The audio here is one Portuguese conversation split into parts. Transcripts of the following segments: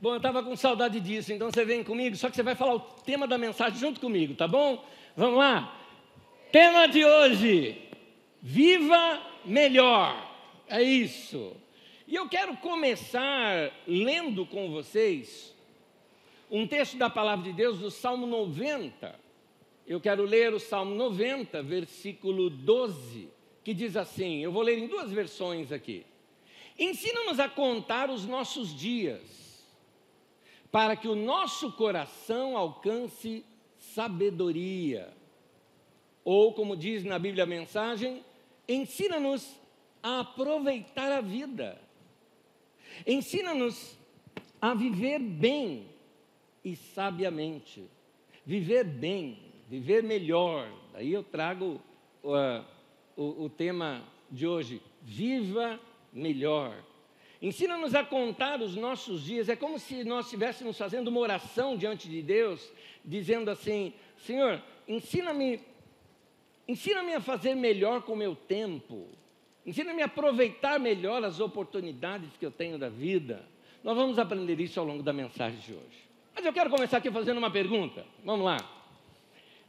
Bom, eu estava com saudade disso, então você vem comigo, só que você vai falar o tema da mensagem junto comigo, tá bom? Vamos lá. Tema de hoje: Viva melhor. É isso. E eu quero começar lendo com vocês um texto da palavra de Deus do Salmo 90. Eu quero ler o Salmo 90, versículo 12, que diz assim: eu vou ler em duas versões aqui. Ensina-nos a contar os nossos dias para que o nosso coração alcance sabedoria. Ou, como diz na Bíblia a mensagem, ensina-nos a aproveitar a vida. Ensina-nos a viver bem e sabiamente. Viver bem, viver melhor. Daí eu trago uh, o, o tema de hoje: viva melhor. Ensina-nos a contar os nossos dias. É como se nós estivéssemos fazendo uma oração diante de Deus, dizendo assim: Senhor, ensina-me, ensina-me a fazer melhor com o meu tempo. Ensina-me a aproveitar melhor as oportunidades que eu tenho da vida. Nós vamos aprender isso ao longo da mensagem de hoje. Mas eu quero começar aqui fazendo uma pergunta. Vamos lá.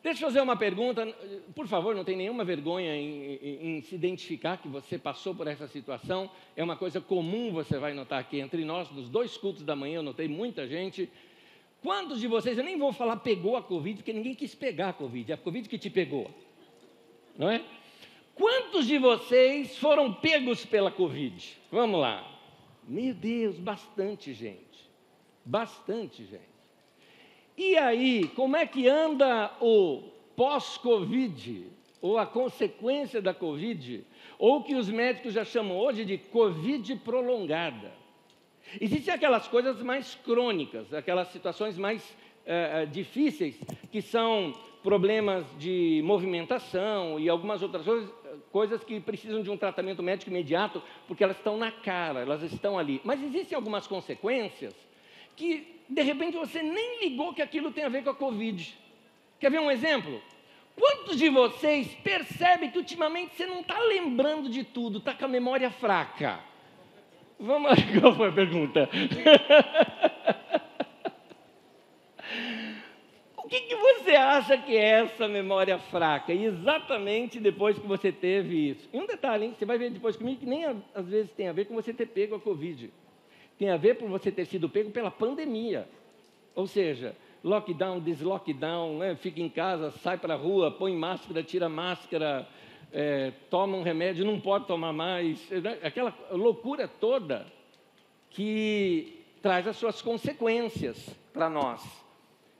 Deixa eu fazer uma pergunta, por favor, não tem nenhuma vergonha em, em, em, se identificar que você passou por essa situação, é uma coisa comum, você vai notar aqui entre nós, nos dois cultos da manhã, eu notei muita gente. Quantos de vocês, eu nem vou falar pegou a Covid, porque ninguém quis pegar a Covid, é a Covid que te pegou, não é? Quantos de vocês foram pegos pela Covid? Vamos lá. Meu Deus, bastante gente, bastante gente. E aí, como é que anda o pós-Covid, ou a consequência da Covid, ou que os médicos já chamam hoje de Covid prolongada? Existem aquelas coisas mais crônicas, aquelas situações mais é, difíceis, que são problemas de movimentação e algumas outras coisas, coisas que precisam de um tratamento médico imediato, porque elas estão na cara, elas estão ali. Mas existem algumas consequências que de repente você nem ligou que aquilo tem a ver com a Covid. Quer ver um exemplo? Quantos de vocês percebem que ultimamente você não está lembrando de tudo, está com a memória fraca? Vamos lá, qual foi a pergunta? o que, que você acha que é essa memória fraca? E exatamente depois que você teve isso. E um detalhe, hein? você vai ver depois comigo que nem às vezes tem a ver com você ter pego a Covid tem a ver por você ter sido pego pela pandemia. Ou seja, lockdown, deslockdown, né? fica em casa, sai para a rua, põe máscara, tira máscara, é, toma um remédio, não pode tomar mais. Né? Aquela loucura toda que traz as suas consequências para nós.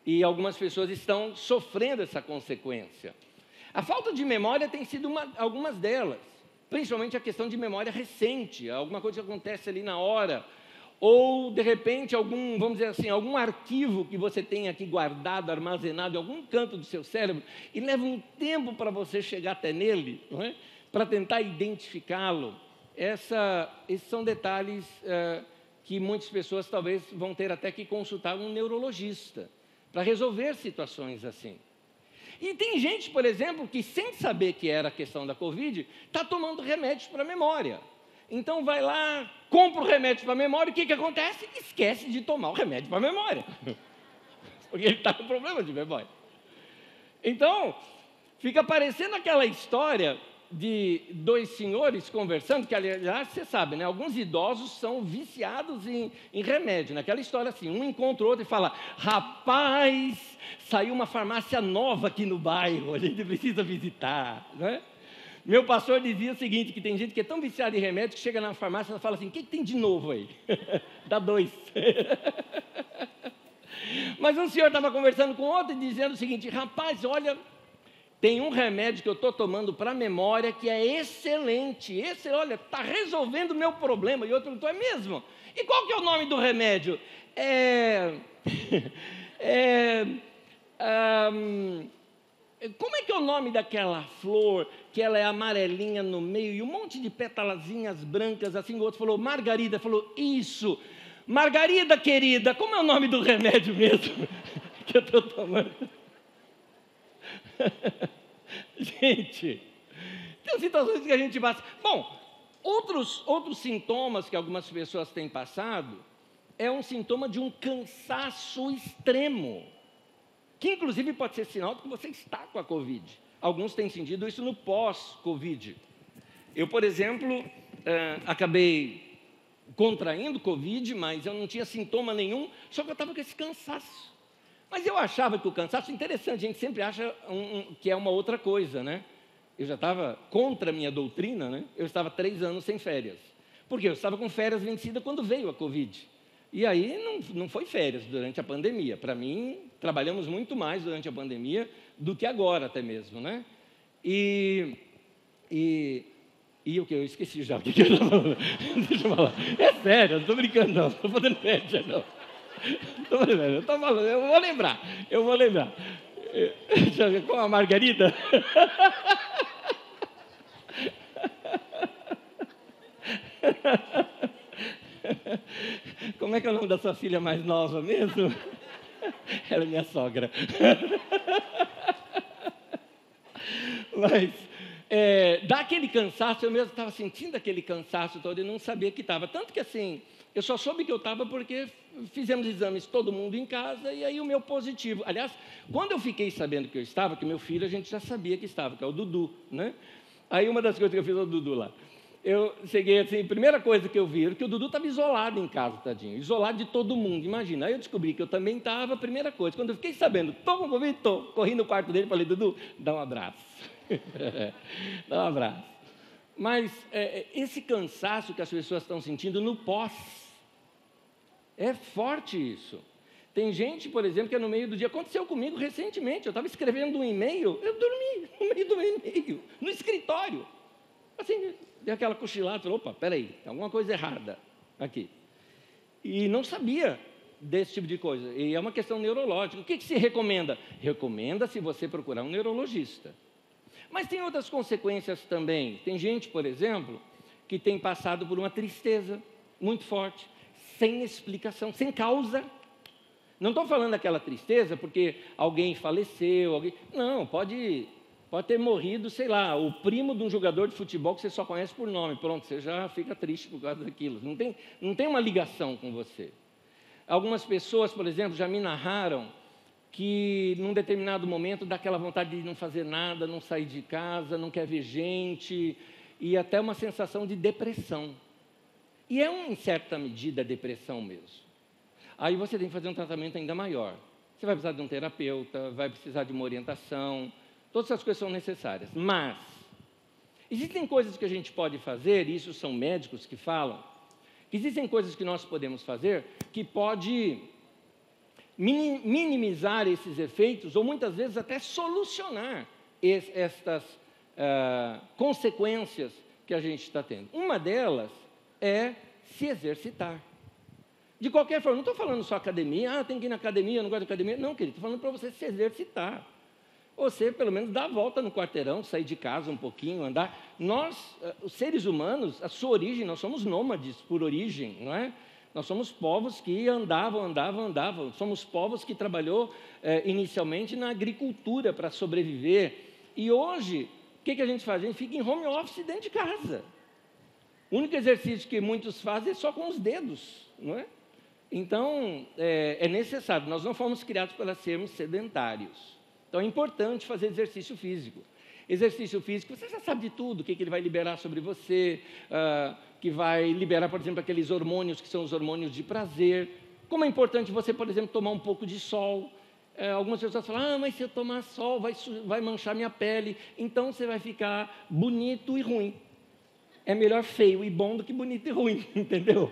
E algumas pessoas estão sofrendo essa consequência. A falta de memória tem sido uma, algumas delas, principalmente a questão de memória recente, alguma coisa que acontece ali na hora, ou de repente algum, vamos dizer assim, algum arquivo que você tem aqui guardado, armazenado em algum canto do seu cérebro e leva um tempo para você chegar até nele, é? para tentar identificá-lo. Esses são detalhes uh, que muitas pessoas talvez vão ter até que consultar um neurologista para resolver situações assim. E tem gente, por exemplo, que sem saber que era a questão da Covid, está tomando remédios para a memória. Então vai lá, compra o remédio para a memória, o que, que acontece? Esquece de tomar o remédio para a memória. Porque ele está com problema de memória. Então, fica parecendo aquela história de dois senhores conversando, que aliás você sabe, né? Alguns idosos são viciados em, em remédio. Naquela história assim, um encontra o outro e fala: rapaz, saiu uma farmácia nova aqui no bairro, a gente precisa visitar, né? Meu pastor dizia o seguinte: que tem gente que é tão viciada em remédio que chega na farmácia e fala assim: o que, que tem de novo aí? Dá dois. Mas um senhor estava conversando com outro e dizendo o seguinte: rapaz, olha, tem um remédio que eu estou tomando para a memória que é excelente. Esse, olha, está resolvendo o meu problema. E outro, então é mesmo. E qual que é o nome do remédio? É. é um, como é que é o nome daquela flor que ela é amarelinha no meio e um monte de pétalazinhas brancas assim? O outro falou, Margarida. Falou, isso. Margarida, querida, como é o nome do remédio mesmo que eu estou tomando? gente, tem situações que a gente passa. Bom, outros, outros sintomas que algumas pessoas têm passado é um sintoma de um cansaço extremo, que inclusive pode ser sinal de que você está com a Covid. Alguns têm sentido isso no pós-Covid. Eu, por exemplo, eh, acabei contraindo Covid, mas eu não tinha sintoma nenhum, só que eu estava com esse cansaço. Mas eu achava que o cansaço, interessante, a gente sempre acha um, um, que é uma outra coisa, né? Eu já estava contra a minha doutrina, né? Eu estava três anos sem férias. Porque eu estava com férias vencidas quando veio a Covid. E aí não, não foi férias durante a pandemia. Para mim, trabalhamos muito mais durante a pandemia do que agora até mesmo, né? E, e, e o que? Eu esqueci já o que eu estava falando. Deixa eu falar. É sério, não estou brincando não, estou fazendo média não. Estou fazendo eu estou falando, eu vou lembrar, eu vou lembrar. Com a Margarida? Como é que é o nome da sua filha mais nova mesmo? Ela é minha sogra. Mas é, dá aquele cansaço, eu mesmo estava sentindo aquele cansaço todo e não sabia que estava. Tanto que assim, eu só soube que eu estava porque fizemos exames todo mundo em casa e aí o meu positivo. Aliás, quando eu fiquei sabendo que eu estava, que meu filho a gente já sabia que estava, que é o Dudu, né? Aí uma das coisas que eu fiz ao Dudu lá eu cheguei assim, primeira coisa que eu vi era que o Dudu estava isolado em casa, tadinho, isolado de todo mundo, imagina. Aí eu descobri que eu também estava, primeira coisa, quando eu fiquei sabendo, estou com Covid, estou, corri no quarto dele e falei, Dudu, dá um abraço, dá um abraço. Mas é, é, esse cansaço que as pessoas estão sentindo no pós, é forte isso. Tem gente, por exemplo, que é no meio do dia, aconteceu comigo recentemente, eu estava escrevendo um e-mail, eu dormi no meio do e-mail, no escritório, assim, deu aquela cochilada, falou, opa, peraí, tem alguma coisa errada aqui. E não sabia desse tipo de coisa. E é uma questão neurológica. O que, que se recomenda? Recomenda-se você procurar um neurologista. Mas tem outras consequências também. Tem gente, por exemplo, que tem passado por uma tristeza muito forte, sem explicação, sem causa. Não estou falando daquela tristeza porque alguém faleceu, alguém... não, pode Pode ter morrido, sei lá, o primo de um jogador de futebol que você só conhece por nome. Pronto, você já fica triste por causa daquilo. Não tem, não tem uma ligação com você. Algumas pessoas, por exemplo, já me narraram que num determinado momento dá aquela vontade de não fazer nada, não sair de casa, não quer ver gente, e até uma sensação de depressão. E é, em certa medida, depressão mesmo. Aí você tem que fazer um tratamento ainda maior. Você vai precisar de um terapeuta, vai precisar de uma orientação, Todas essas coisas são necessárias. Mas, existem coisas que a gente pode fazer, e isso são médicos que falam, que existem coisas que nós podemos fazer que pode minimizar esses efeitos, ou muitas vezes até solucionar estas uh, consequências que a gente está tendo. Uma delas é se exercitar. De qualquer forma, não estou falando só academia, ah, tem que ir na academia, não gosto de academia. Não, querido, estou falando para você se exercitar você pelo menos dá a volta no quarteirão, sair de casa um pouquinho, andar. Nós, eh, os seres humanos, a sua origem, nós somos nômades por origem, não é? Nós somos povos que andavam, andavam, andavam. Somos povos que trabalhou eh, inicialmente na agricultura para sobreviver. E hoje, o que, que a gente faz? A gente fica em home office dentro de casa. O único exercício que muitos fazem é só com os dedos, não é? Então, é, é necessário. Nós não fomos criados para sermos sedentários. Então é importante fazer exercício físico. Exercício físico, você já sabe de tudo, o que, que ele vai liberar sobre você, uh, que vai liberar, por exemplo, aqueles hormônios que são os hormônios de prazer. Como é importante você, por exemplo, tomar um pouco de sol. Uh, algumas pessoas falam, ah, mas se eu tomar sol vai, vai manchar minha pele, então você vai ficar bonito e ruim. É melhor feio e bom do que bonito e ruim, entendeu?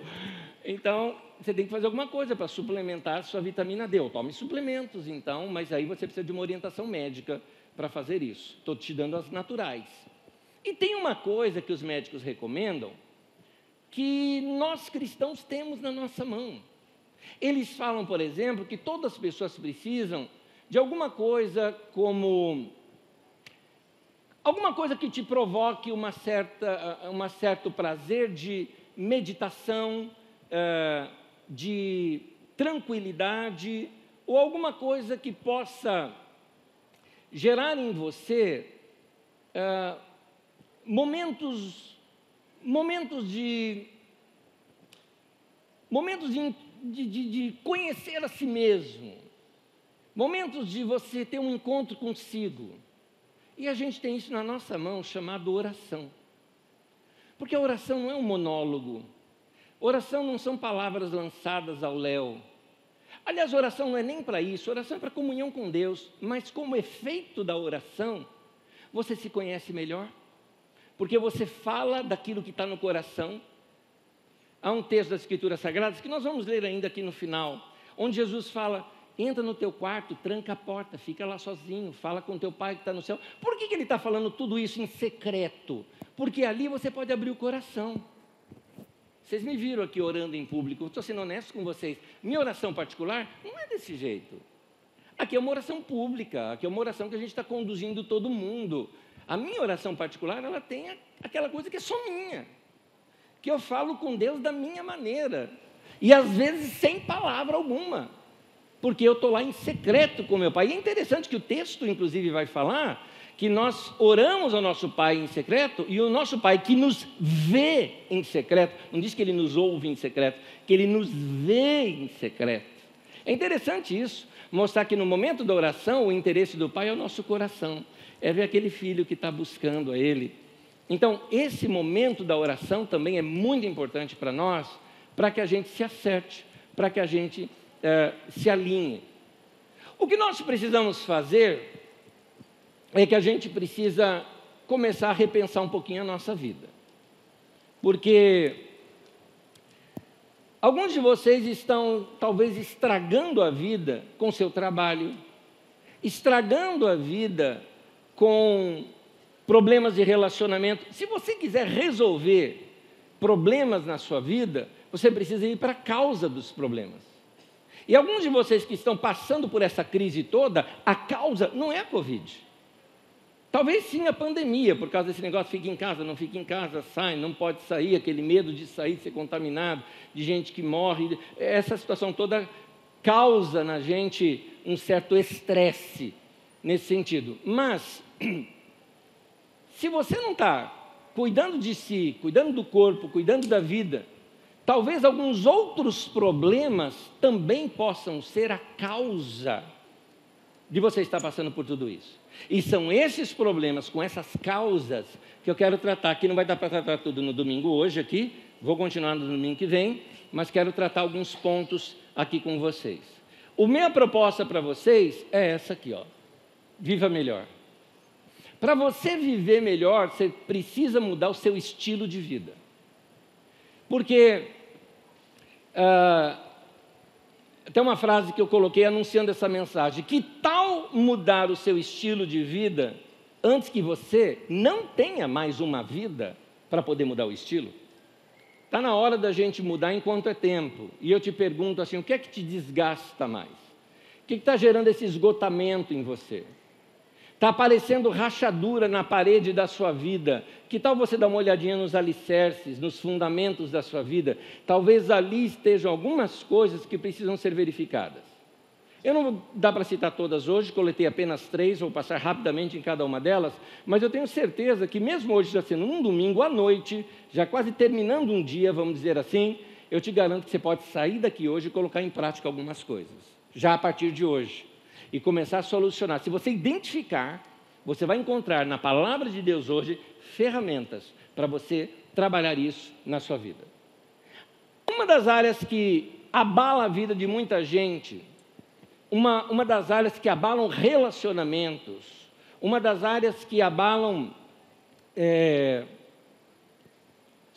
Então, você tem que fazer alguma coisa para suplementar sua vitamina D. Ou tome suplementos, então, mas aí você precisa de uma orientação médica para fazer isso. Estou te dando as naturais. E tem uma coisa que os médicos recomendam que nós cristãos temos na nossa mão. Eles falam, por exemplo, que todas as pessoas precisam de alguma coisa como alguma coisa que te provoque uma certa, um certo prazer de meditação, uh, de tranquilidade ou alguma coisa que possa gerar em você uh, momentos, momentos de momentos de, de, de conhecer a si mesmo, momentos de você ter um encontro consigo. E a gente tem isso na nossa mão chamado oração. Porque a oração não é um monólogo. Oração não são palavras lançadas ao léu. Aliás, oração não é nem para isso, oração é para comunhão com Deus, mas como efeito da oração, você se conhece melhor, porque você fala daquilo que está no coração. Há um texto das Escrituras Sagradas que nós vamos ler ainda aqui no final, onde Jesus fala: entra no teu quarto, tranca a porta, fica lá sozinho, fala com teu pai que está no céu. Por que, que ele está falando tudo isso em secreto? Porque ali você pode abrir o coração. Vocês me viram aqui orando em público, estou sendo honesto com vocês. Minha oração particular não é desse jeito. Aqui é uma oração pública, aqui é uma oração que a gente está conduzindo todo mundo. A minha oração particular, ela tem aquela coisa que é só minha. Que eu falo com Deus da minha maneira. E às vezes sem palavra alguma. Porque eu estou lá em secreto com meu pai. E é interessante que o texto, inclusive, vai falar que nós oramos ao nosso Pai em secreto e o nosso Pai que nos vê em secreto, não diz que ele nos ouve em secreto, que ele nos vê em secreto. É interessante isso, mostrar que no momento da oração, o interesse do pai é o nosso coração, é ver aquele filho que está buscando a ele. Então, esse momento da oração também é muito importante para nós, para que a gente se acerte, para que a gente é, se alinhe. O que nós precisamos fazer é que a gente precisa começar a repensar um pouquinho a nossa vida. Porque Alguns de vocês estão talvez estragando a vida com seu trabalho, estragando a vida com problemas de relacionamento. Se você quiser resolver problemas na sua vida, você precisa ir para a causa dos problemas. E alguns de vocês que estão passando por essa crise toda, a causa não é a Covid. Talvez sim a pandemia, por causa desse negócio, fica em casa, não fica em casa, sai, não pode sair, aquele medo de sair, ser contaminado, de gente que morre. Essa situação toda causa na gente um certo estresse nesse sentido. Mas, se você não está cuidando de si, cuidando do corpo, cuidando da vida, talvez alguns outros problemas também possam ser a causa de você estar passando por tudo isso. E são esses problemas, com essas causas, que eu quero tratar. Aqui não vai dar para tratar tudo no domingo hoje aqui, vou continuar no domingo que vem, mas quero tratar alguns pontos aqui com vocês. A minha proposta para vocês é essa aqui, ó. Viva melhor. Para você viver melhor, você precisa mudar o seu estilo de vida. Porque uh, tem uma frase que eu coloquei anunciando essa mensagem: que tal mudar o seu estilo de vida antes que você não tenha mais uma vida para poder mudar o estilo? Está na hora da gente mudar enquanto é tempo. E eu te pergunto assim: o que é que te desgasta mais? O que está gerando esse esgotamento em você? Está aparecendo rachadura na parede da sua vida. Que tal você dar uma olhadinha nos alicerces, nos fundamentos da sua vida? Talvez ali estejam algumas coisas que precisam ser verificadas. Eu não dar para citar todas hoje, coletei apenas três, vou passar rapidamente em cada uma delas, mas eu tenho certeza que, mesmo hoje já sendo um domingo à noite, já quase terminando um dia, vamos dizer assim, eu te garanto que você pode sair daqui hoje e colocar em prática algumas coisas, já a partir de hoje e começar a solucionar. Se você identificar, você vai encontrar na palavra de Deus hoje ferramentas para você trabalhar isso na sua vida. Uma das áreas que abala a vida de muita gente, uma, uma das áreas que abalam relacionamentos, uma das áreas que abalam é,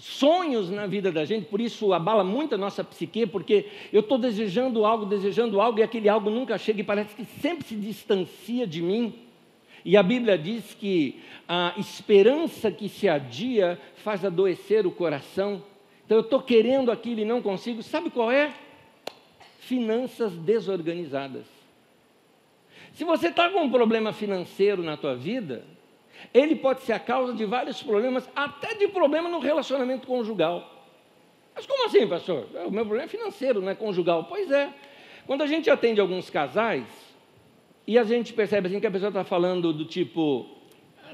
sonhos na vida da gente, por isso abala muito a nossa psique, porque eu estou desejando algo, desejando algo, e aquele algo nunca chega e parece que sempre se distancia de mim. E a Bíblia diz que a esperança que se adia faz adoecer o coração. Então eu estou querendo aquilo e não consigo. Sabe qual é? Finanças desorganizadas. Se você está com um problema financeiro na tua vida, ele pode ser a causa de vários problemas, até de problema no relacionamento conjugal. Mas como assim, pastor? O meu problema é financeiro, não é conjugal. Pois é. Quando a gente atende alguns casais, e a gente percebe assim que a pessoa está falando do tipo,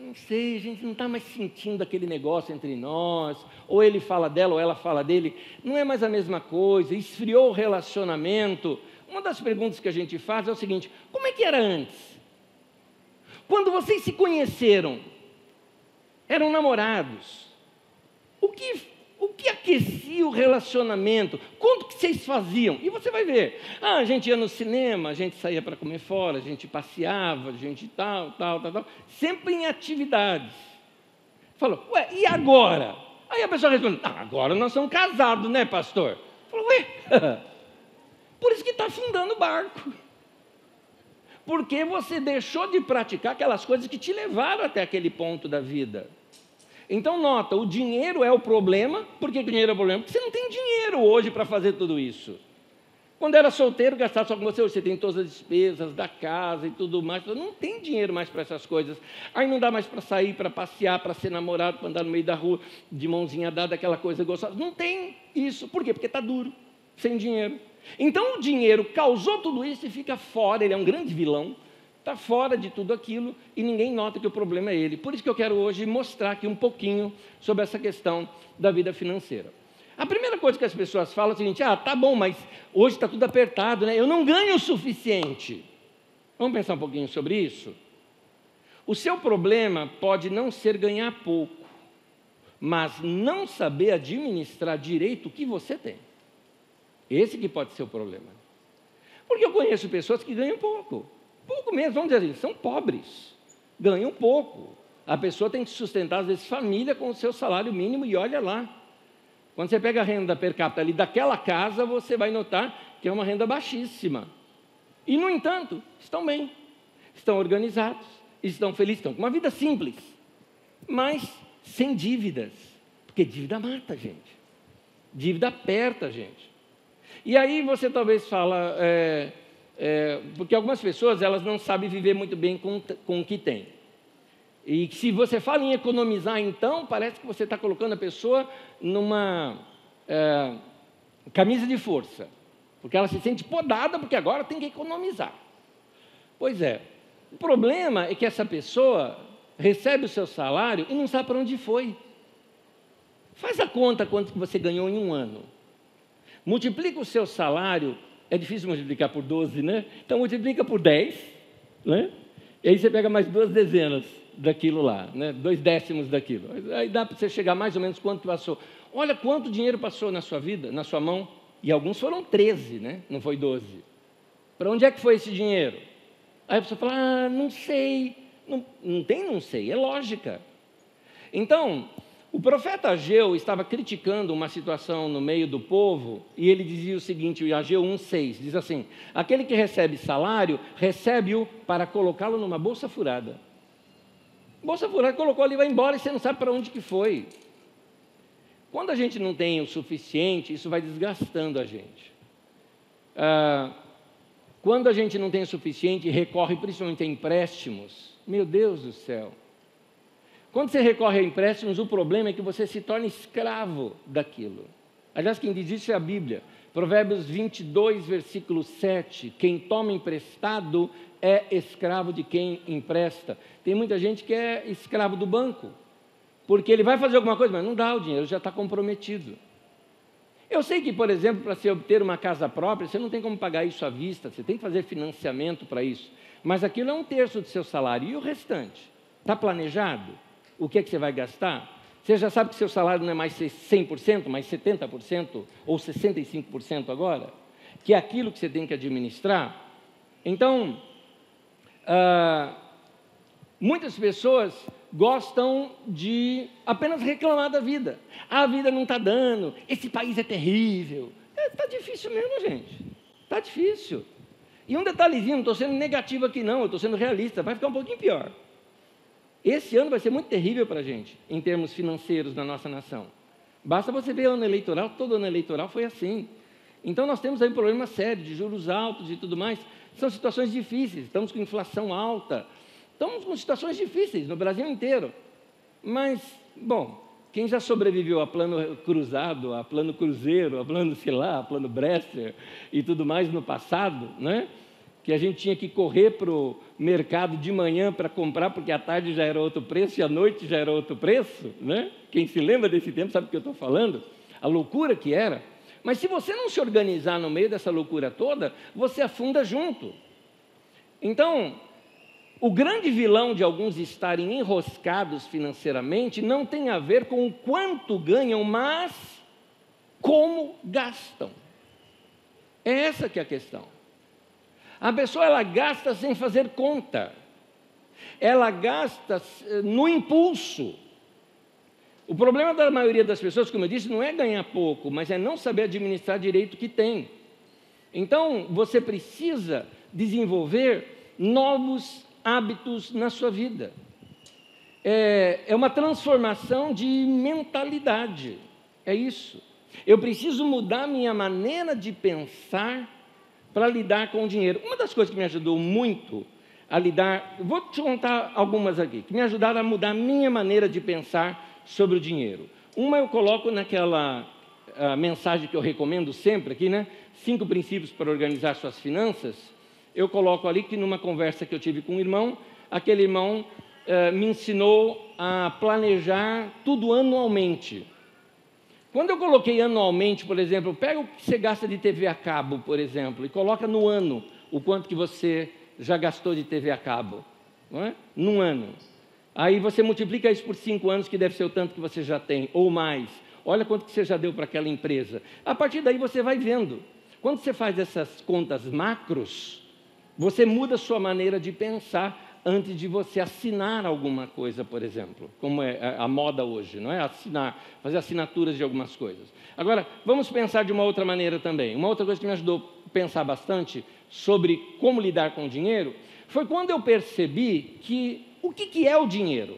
não sei, a gente não está mais sentindo aquele negócio entre nós, ou ele fala dela ou ela fala dele, não é mais a mesma coisa, esfriou o relacionamento. Uma das perguntas que a gente faz é o seguinte: como é que era antes? Quando vocês se conheceram, eram namorados, o que o que aquecia o relacionamento? Quanto que vocês faziam? E você vai ver. Ah, a gente ia no cinema, a gente saía para comer fora, a gente passeava, a gente tal, tal, tal, tal. Sempre em atividades. Falou, ué, e agora? Aí a pessoa responde, ah, agora nós somos casados, né, pastor? Falou, ué, por isso que está afundando o barco. Porque você deixou de praticar aquelas coisas que te levaram até aquele ponto da vida. Então, nota, o dinheiro é o problema. Por que o dinheiro é o problema? Porque você não tem dinheiro hoje para fazer tudo isso. Quando era solteiro, gastava só com você, hoje você tem todas as despesas da casa e tudo mais, não tem dinheiro mais para essas coisas. Aí não dá mais para sair, para passear, para ser namorado, para andar no meio da rua, de mãozinha dada, aquela coisa gostosa. Não tem isso. Por quê? Porque está duro, sem dinheiro. Então o dinheiro causou tudo isso e fica fora, ele é um grande vilão está fora de tudo aquilo e ninguém nota que o problema é ele. Por isso que eu quero hoje mostrar aqui um pouquinho sobre essa questão da vida financeira. A primeira coisa que as pessoas falam é o seguinte: ah, tá bom, mas hoje está tudo apertado, né? Eu não ganho o suficiente. Vamos pensar um pouquinho sobre isso? O seu problema pode não ser ganhar pouco, mas não saber administrar direito o que você tem. Esse que pode ser o problema. Porque eu conheço pessoas que ganham pouco pouco mesmo, vamos dizer assim, são pobres, ganham pouco. A pessoa tem que sustentar, às vezes, família com o seu salário mínimo e olha lá. Quando você pega a renda per capita ali daquela casa, você vai notar que é uma renda baixíssima. E, no entanto, estão bem, estão organizados, estão felizes, estão com uma vida simples, mas sem dívidas, porque dívida mata a gente, dívida aperta a gente. E aí você talvez fala, é, é, porque algumas pessoas elas não sabem viver muito bem com, com o que tem. E se você fala em economizar, então, parece que você está colocando a pessoa numa é, camisa de força. Porque ela se sente podada, porque agora tem que economizar. Pois é, o problema é que essa pessoa recebe o seu salário e não sabe para onde foi. Faz a conta quanto que você ganhou em um ano. Multiplica o seu salário é difícil multiplicar por 12, né? Então multiplica por 10, né? E aí você pega mais duas dezenas daquilo lá, né? Dois décimos daquilo. Aí dá para você chegar mais ou menos quanto passou. Olha quanto dinheiro passou na sua vida, na sua mão. E alguns foram 13, né? Não foi 12. Para onde é que foi esse dinheiro? Aí a pessoa fala, ah, não sei. Não, não tem não sei, é lógica. Então, o profeta Ageu estava criticando uma situação no meio do povo e ele dizia o seguinte, o Ageu 1,6, diz assim, aquele que recebe salário, recebe-o para colocá-lo numa bolsa furada. Bolsa furada, colocou ali, vai embora e você não sabe para onde que foi. Quando a gente não tem o suficiente, isso vai desgastando a gente. Ah, quando a gente não tem o suficiente, recorre principalmente a empréstimos, meu Deus do céu, quando você recorre a empréstimos, o problema é que você se torna escravo daquilo. Aliás, quem diz isso é a Bíblia. Provérbios 22, versículo 7. Quem toma emprestado é escravo de quem empresta. Tem muita gente que é escravo do banco, porque ele vai fazer alguma coisa, mas não dá o dinheiro, já está comprometido. Eu sei que, por exemplo, para se obter uma casa própria, você não tem como pagar isso à vista, você tem que fazer financiamento para isso. Mas aquilo é um terço do seu salário. E o restante? Está planejado? O que é que você vai gastar? Você já sabe que seu salário não é mais 100%, mais 70% ou 65% agora? Que é aquilo que você tem que administrar? Então, ah, muitas pessoas gostam de apenas reclamar da vida. Ah, a vida não está dando, esse país é terrível. Está é, difícil mesmo, gente. Está difícil. E um detalhezinho, não estou sendo negativo aqui não, eu estou sendo realista, vai ficar um pouquinho pior. Esse ano vai ser muito terrível para a gente, em termos financeiros da nossa nação. Basta você ver o ano eleitoral, todo ano eleitoral foi assim. Então nós temos aí um problema sério de juros altos e tudo mais. São situações difíceis, estamos com inflação alta, estamos com situações difíceis no Brasil inteiro. Mas, bom, quem já sobreviveu a plano cruzado, a plano cruzeiro, a plano, sei lá, a plano Bresser e tudo mais no passado, né? Que a gente tinha que correr para o mercado de manhã para comprar, porque à tarde já era outro preço e à noite já era outro preço, né? Quem se lembra desse tempo sabe o que eu estou falando? A loucura que era. Mas se você não se organizar no meio dessa loucura toda, você afunda junto. Então, o grande vilão de alguns estarem enroscados financeiramente não tem a ver com o quanto ganham, mas como gastam. É essa que é a questão. A pessoa ela gasta sem fazer conta. Ela gasta eh, no impulso. O problema da maioria das pessoas, como eu disse, não é ganhar pouco, mas é não saber administrar direito o que tem. Então, você precisa desenvolver novos hábitos na sua vida. É, é uma transformação de mentalidade. É isso. Eu preciso mudar minha maneira de pensar para lidar com o dinheiro. Uma das coisas que me ajudou muito a lidar, vou te contar algumas aqui, que me ajudaram a mudar a minha maneira de pensar sobre o dinheiro. Uma eu coloco naquela mensagem que eu recomendo sempre aqui, né? Cinco princípios para organizar suas finanças eu coloco ali que numa conversa que eu tive com um irmão, aquele irmão eh, me ensinou a planejar tudo anualmente. Quando eu coloquei anualmente, por exemplo, pega o que você gasta de TV a cabo, por exemplo, e coloca no ano o quanto que você já gastou de TV a cabo, não é? num ano. Aí você multiplica isso por cinco anos, que deve ser o tanto que você já tem, ou mais. Olha quanto que você já deu para aquela empresa. A partir daí você vai vendo. Quando você faz essas contas macros, você muda a sua maneira de pensar antes de você assinar alguma coisa, por exemplo, como é a moda hoje, não é? Assinar, fazer assinaturas de algumas coisas. Agora, vamos pensar de uma outra maneira também. Uma outra coisa que me ajudou a pensar bastante sobre como lidar com o dinheiro foi quando eu percebi que o que, que é o dinheiro?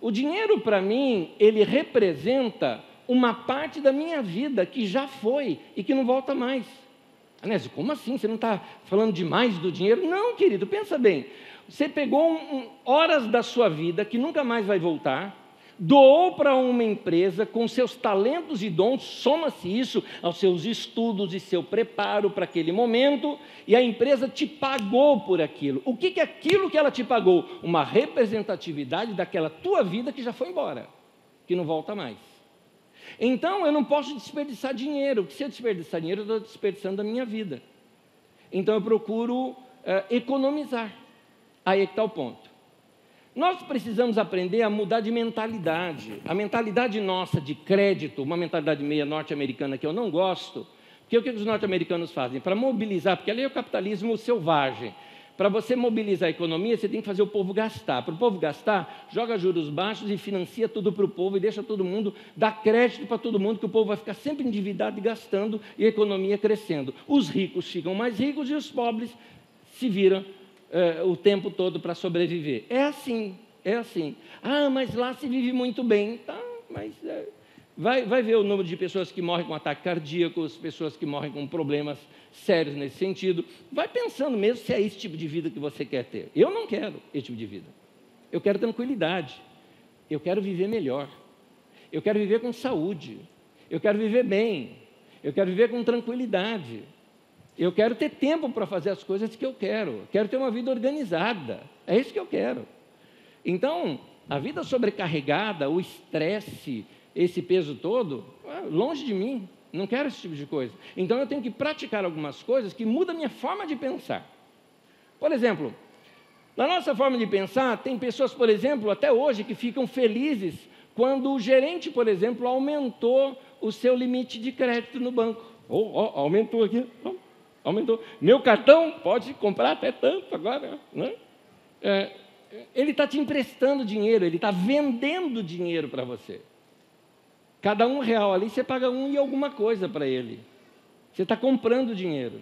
O dinheiro, para mim, ele representa uma parte da minha vida que já foi e que não volta mais. Anésio, como assim? Você não está falando demais do dinheiro? Não, querido, pensa bem. Você pegou um, um, horas da sua vida que nunca mais vai voltar, doou para uma empresa com seus talentos e dons, soma-se isso aos seus estudos e seu preparo para aquele momento, e a empresa te pagou por aquilo. O que, que é aquilo que ela te pagou? Uma representatividade daquela tua vida que já foi embora, que não volta mais. Então eu não posso desperdiçar dinheiro, porque se eu desperdiçar dinheiro, eu estou desperdiçando a minha vida. Então eu procuro uh, economizar. Aí é que está o ponto. Nós precisamos aprender a mudar de mentalidade. A mentalidade nossa de crédito, uma mentalidade meia norte-americana que eu não gosto, porque o que os norte-americanos fazem? Para mobilizar, porque ali é o capitalismo selvagem. Para você mobilizar a economia, você tem que fazer o povo gastar. Para o povo gastar, joga juros baixos e financia tudo para o povo e deixa todo mundo, dá crédito para todo mundo, que o povo vai ficar sempre endividado e gastando e a economia crescendo. Os ricos ficam mais ricos e os pobres se viram eh, o tempo todo para sobreviver. É assim, é assim. Ah, mas lá se vive muito bem. Tá, mas é, Vai, vai ver o número de pessoas que morrem com ataques cardíacos, pessoas que morrem com problemas sérios nesse sentido. Vai pensando mesmo se é esse tipo de vida que você quer ter. Eu não quero esse tipo de vida. Eu quero tranquilidade. Eu quero viver melhor. Eu quero viver com saúde. Eu quero viver bem. Eu quero viver com tranquilidade. Eu quero ter tempo para fazer as coisas que eu quero. Quero ter uma vida organizada. É isso que eu quero. Então, a vida sobrecarregada, o estresse, esse peso todo, ah, longe de mim, não quero esse tipo de coisa. Então eu tenho que praticar algumas coisas que mudam a minha forma de pensar. Por exemplo, na nossa forma de pensar, tem pessoas, por exemplo, até hoje, que ficam felizes quando o gerente, por exemplo, aumentou o seu limite de crédito no banco. Oh, oh aumentou aqui, oh, aumentou. Meu cartão pode comprar até tanto agora. Né? É, ele está te emprestando dinheiro, ele está vendendo dinheiro para você. Cada um real ali, você paga um e alguma coisa para ele. Você está comprando dinheiro.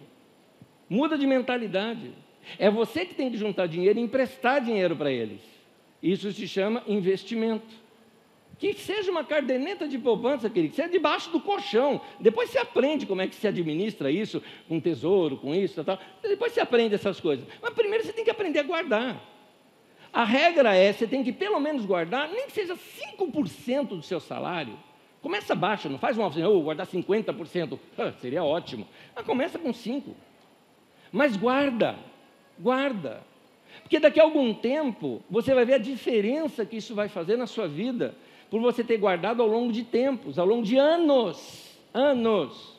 Muda de mentalidade. É você que tem que juntar dinheiro e emprestar dinheiro para eles. Isso se chama investimento. Que seja uma cardeneta de poupança, querido, que seja debaixo do colchão. Depois você aprende como é que se administra isso, com tesouro, com isso tal. Depois você aprende essas coisas. Mas primeiro você tem que aprender a guardar. A regra é, você tem que pelo menos guardar, nem que seja 5% do seu salário. Começa baixo, não faz uma assim, oh, guardar 50%, ah, seria ótimo. Mas começa com 5%. Mas guarda. Guarda. Porque daqui a algum tempo você vai ver a diferença que isso vai fazer na sua vida, por você ter guardado ao longo de tempos, ao longo de anos. Anos.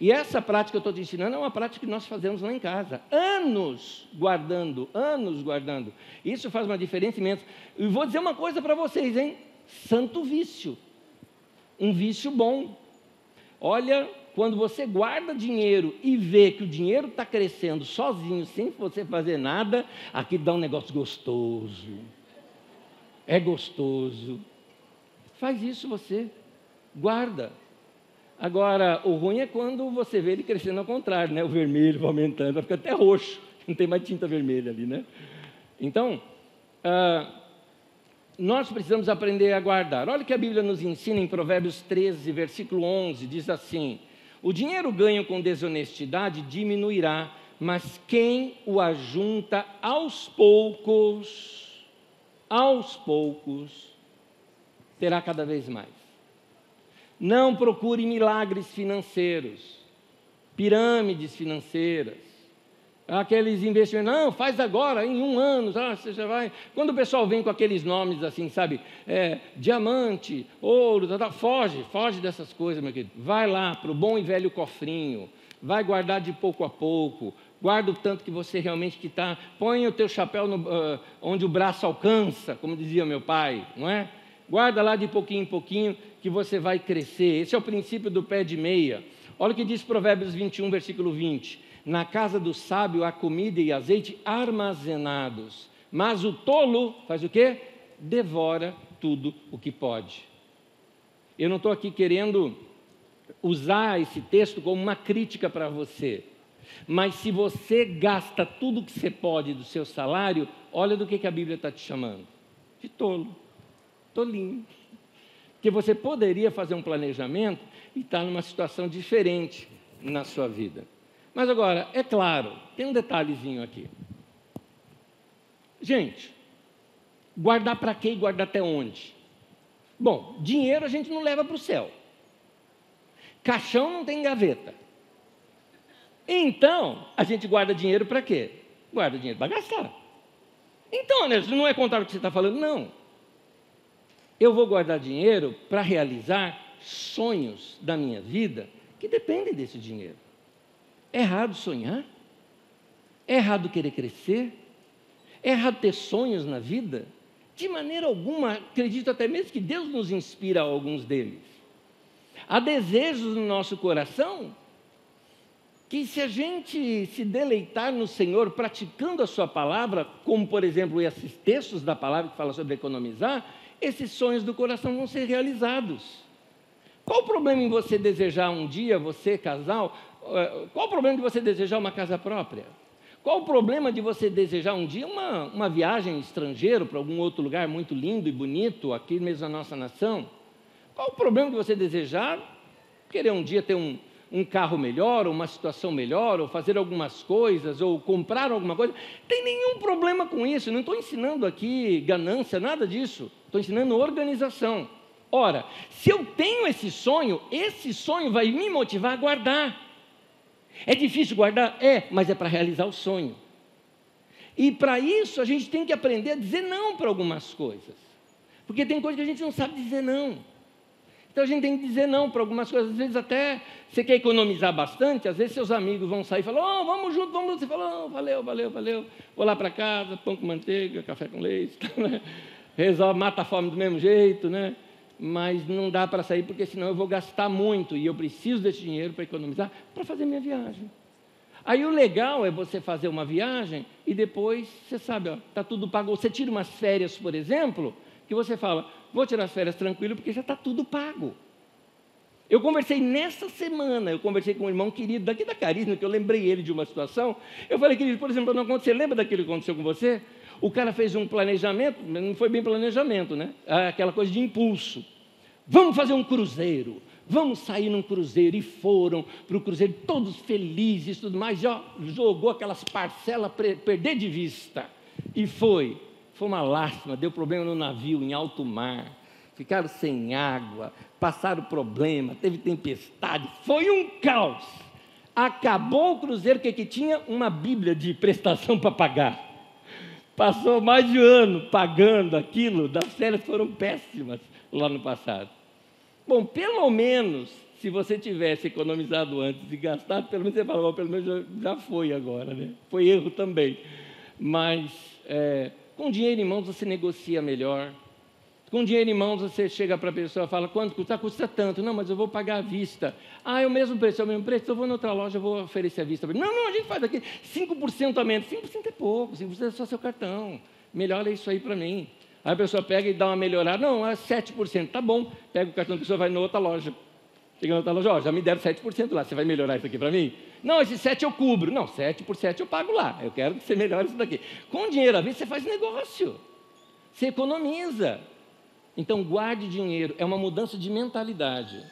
E essa prática que eu estou te ensinando é uma prática que nós fazemos lá em casa. Anos guardando, anos guardando. Isso faz uma diferença imensa. E vou dizer uma coisa para vocês, hein? Santo vício. Um vício bom. Olha, quando você guarda dinheiro e vê que o dinheiro está crescendo sozinho, sem você fazer nada, aqui dá um negócio gostoso. É gostoso. Faz isso você. Guarda. Agora, o ruim é quando você vê ele crescendo ao contrário, né? O vermelho vai aumentando, vai ficar até roxo. Não tem mais tinta vermelha ali, né? Então, ah, nós precisamos aprender a guardar. Olha o que a Bíblia nos ensina em Provérbios 13, versículo 11: diz assim: O dinheiro ganho com desonestidade diminuirá, mas quem o ajunta aos poucos, aos poucos, terá cada vez mais. Não procure milagres financeiros, pirâmides financeiras, aqueles investimentos, não, faz agora, em um ano, ah, você já vai. Quando o pessoal vem com aqueles nomes assim, sabe, é, diamante, ouro, tá, tá, foge, foge dessas coisas, meu querido. Vai lá para o bom e velho cofrinho, vai guardar de pouco a pouco, guarda o tanto que você realmente está, põe o teu chapéu no, uh, onde o braço alcança, como dizia meu pai, não é? Guarda lá de pouquinho em pouquinho que você vai crescer. Esse é o princípio do pé de meia. Olha o que diz Provérbios 21, versículo 20: Na casa do sábio há comida e azeite armazenados, mas o tolo faz o quê? Devora tudo o que pode. Eu não estou aqui querendo usar esse texto como uma crítica para você, mas se você gasta tudo o que você pode do seu salário, olha do que, que a Bíblia está te chamando: de tolo, tolinho. Porque você poderia fazer um planejamento e estar numa situação diferente na sua vida. Mas agora, é claro, tem um detalhezinho aqui. Gente, guardar para quê e guardar até onde? Bom, dinheiro a gente não leva para o céu. Caixão não tem gaveta. Então, a gente guarda dinheiro para quê? Guarda dinheiro para gastar. Então, Anderson, não é contrário o que você está falando? Não eu vou guardar dinheiro para realizar sonhos da minha vida que dependem desse dinheiro. É errado sonhar? É errado querer crescer? É errado ter sonhos na vida? De maneira alguma, acredito até mesmo que Deus nos inspira a alguns deles. Há desejos no nosso coração que, se a gente se deleitar no Senhor praticando a Sua palavra, como por exemplo esses textos da palavra que fala sobre economizar, esses sonhos do coração vão ser realizados. Qual o problema em você desejar um dia, você casal, eh, qual o problema de você desejar uma casa própria? Qual o problema de você desejar um dia uma, uma viagem estrangeiro para algum outro lugar muito lindo e bonito, aqui mesmo na nossa nação? Qual o problema de você desejar querer um dia ter um, um carro melhor, ou uma situação melhor, ou fazer algumas coisas, ou comprar alguma coisa? Tem nenhum problema com isso, não estou ensinando aqui ganância, nada disso. Estou ensinando organização. Ora, se eu tenho esse sonho, esse sonho vai me motivar a guardar. É difícil guardar? É, mas é para realizar o sonho. E para isso a gente tem que aprender a dizer não para algumas coisas. Porque tem coisas que a gente não sabe dizer não. Então a gente tem que dizer não para algumas coisas. Às vezes até você quer economizar bastante, às vezes seus amigos vão sair e falar, oh, vamos junto, vamos junto. Você fala, oh, valeu, valeu, valeu. Vou lá para casa, pão com manteiga, café com leite. Resolve, mata a fome do mesmo jeito, né? Mas não dá para sair porque senão eu vou gastar muito e eu preciso desse dinheiro para economizar para fazer minha viagem. Aí o legal é você fazer uma viagem e depois você sabe, ó, tá tudo pago. Você tira umas férias, por exemplo, que você fala, vou tirar as férias tranquilo porque já está tudo pago. Eu conversei nessa semana, eu conversei com um irmão querido daqui da Carisma, que eu lembrei ele de uma situação. Eu falei, querido, por exemplo, não aconteceu, lembra daquilo que aconteceu com você? O cara fez um planejamento, não foi bem planejamento, né? É aquela coisa de impulso. Vamos fazer um cruzeiro, vamos sair num cruzeiro. E foram para o cruzeiro, todos felizes tudo mais. Ó, jogou aquelas parcelas perder de vista. E foi. Foi uma lástima, deu problema no navio, em alto mar. Ficaram sem água, passaram problema, teve tempestade. Foi um caos. Acabou o cruzeiro, que, que tinha? Uma Bíblia de prestação para pagar. Passou mais de um ano pagando aquilo, das férias foram péssimas lá no passado. Bom, pelo menos, se você tivesse economizado antes e gastado, pelo menos você falou, pelo menos já, já foi agora, né? Foi erro também. Mas é, com dinheiro em mãos você negocia melhor, com dinheiro em mãos, você chega para a pessoa e fala, quanto custa? Custa tanto. Não, mas eu vou pagar à vista. Ah, é o mesmo preço, é o mesmo preço. Eu vou na outra loja, eu vou oferecer à vista. Não, não, a gente faz aqui 5% a menos. 5% é pouco, 5% é só seu cartão. Melhora isso aí para mim. Aí a pessoa pega e dá uma melhorada. Não, é 7%. Tá bom. Pega o cartão da pessoa vai na outra loja. Chega na outra loja, ó, já me deram 7% lá. Você vai melhorar isso aqui para mim? Não, esse 7 eu cubro. Não, 7 por 7 eu pago lá. Eu quero que você melhore isso daqui. Com dinheiro à vista, você faz negócio. Você economiza. Então, guarde dinheiro, é uma mudança de mentalidade.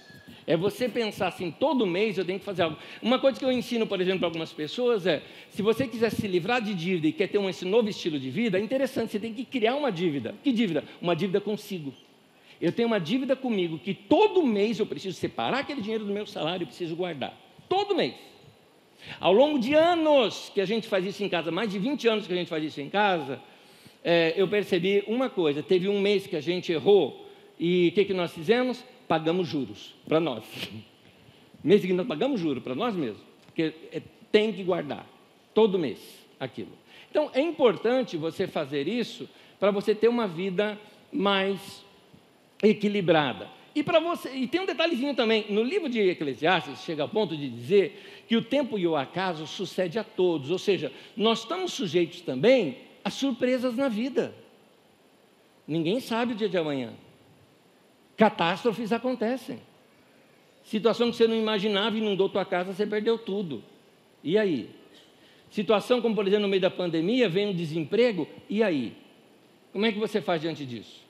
É você pensar assim, todo mês eu tenho que fazer algo. Uma coisa que eu ensino, por exemplo, para algumas pessoas é: se você quiser se livrar de dívida e quer ter um, esse novo estilo de vida, é interessante, você tem que criar uma dívida. Que dívida? Uma dívida consigo. Eu tenho uma dívida comigo que todo mês eu preciso separar aquele dinheiro do meu salário e preciso guardar. Todo mês. Ao longo de anos que a gente faz isso em casa, mais de 20 anos que a gente faz isso em casa, é, eu percebi uma coisa: teve um mês que a gente errou e o que, que nós fizemos? Pagamos juros para nós. mês seguinte nós pagamos juros para nós mesmos, porque é, tem que guardar todo mês aquilo. Então é importante você fazer isso para você ter uma vida mais equilibrada. E para você, e tem um detalhezinho também, no livro de Eclesiastes chega ao ponto de dizer que o tempo e o acaso sucede a todos, ou seja, nós estamos sujeitos também as surpresas na vida. Ninguém sabe o dia de amanhã. Catástrofes acontecem. Situação que você não imaginava, inundou tua casa, você perdeu tudo. E aí? Situação como, por exemplo, no meio da pandemia, vem um desemprego, e aí? Como é que você faz diante disso?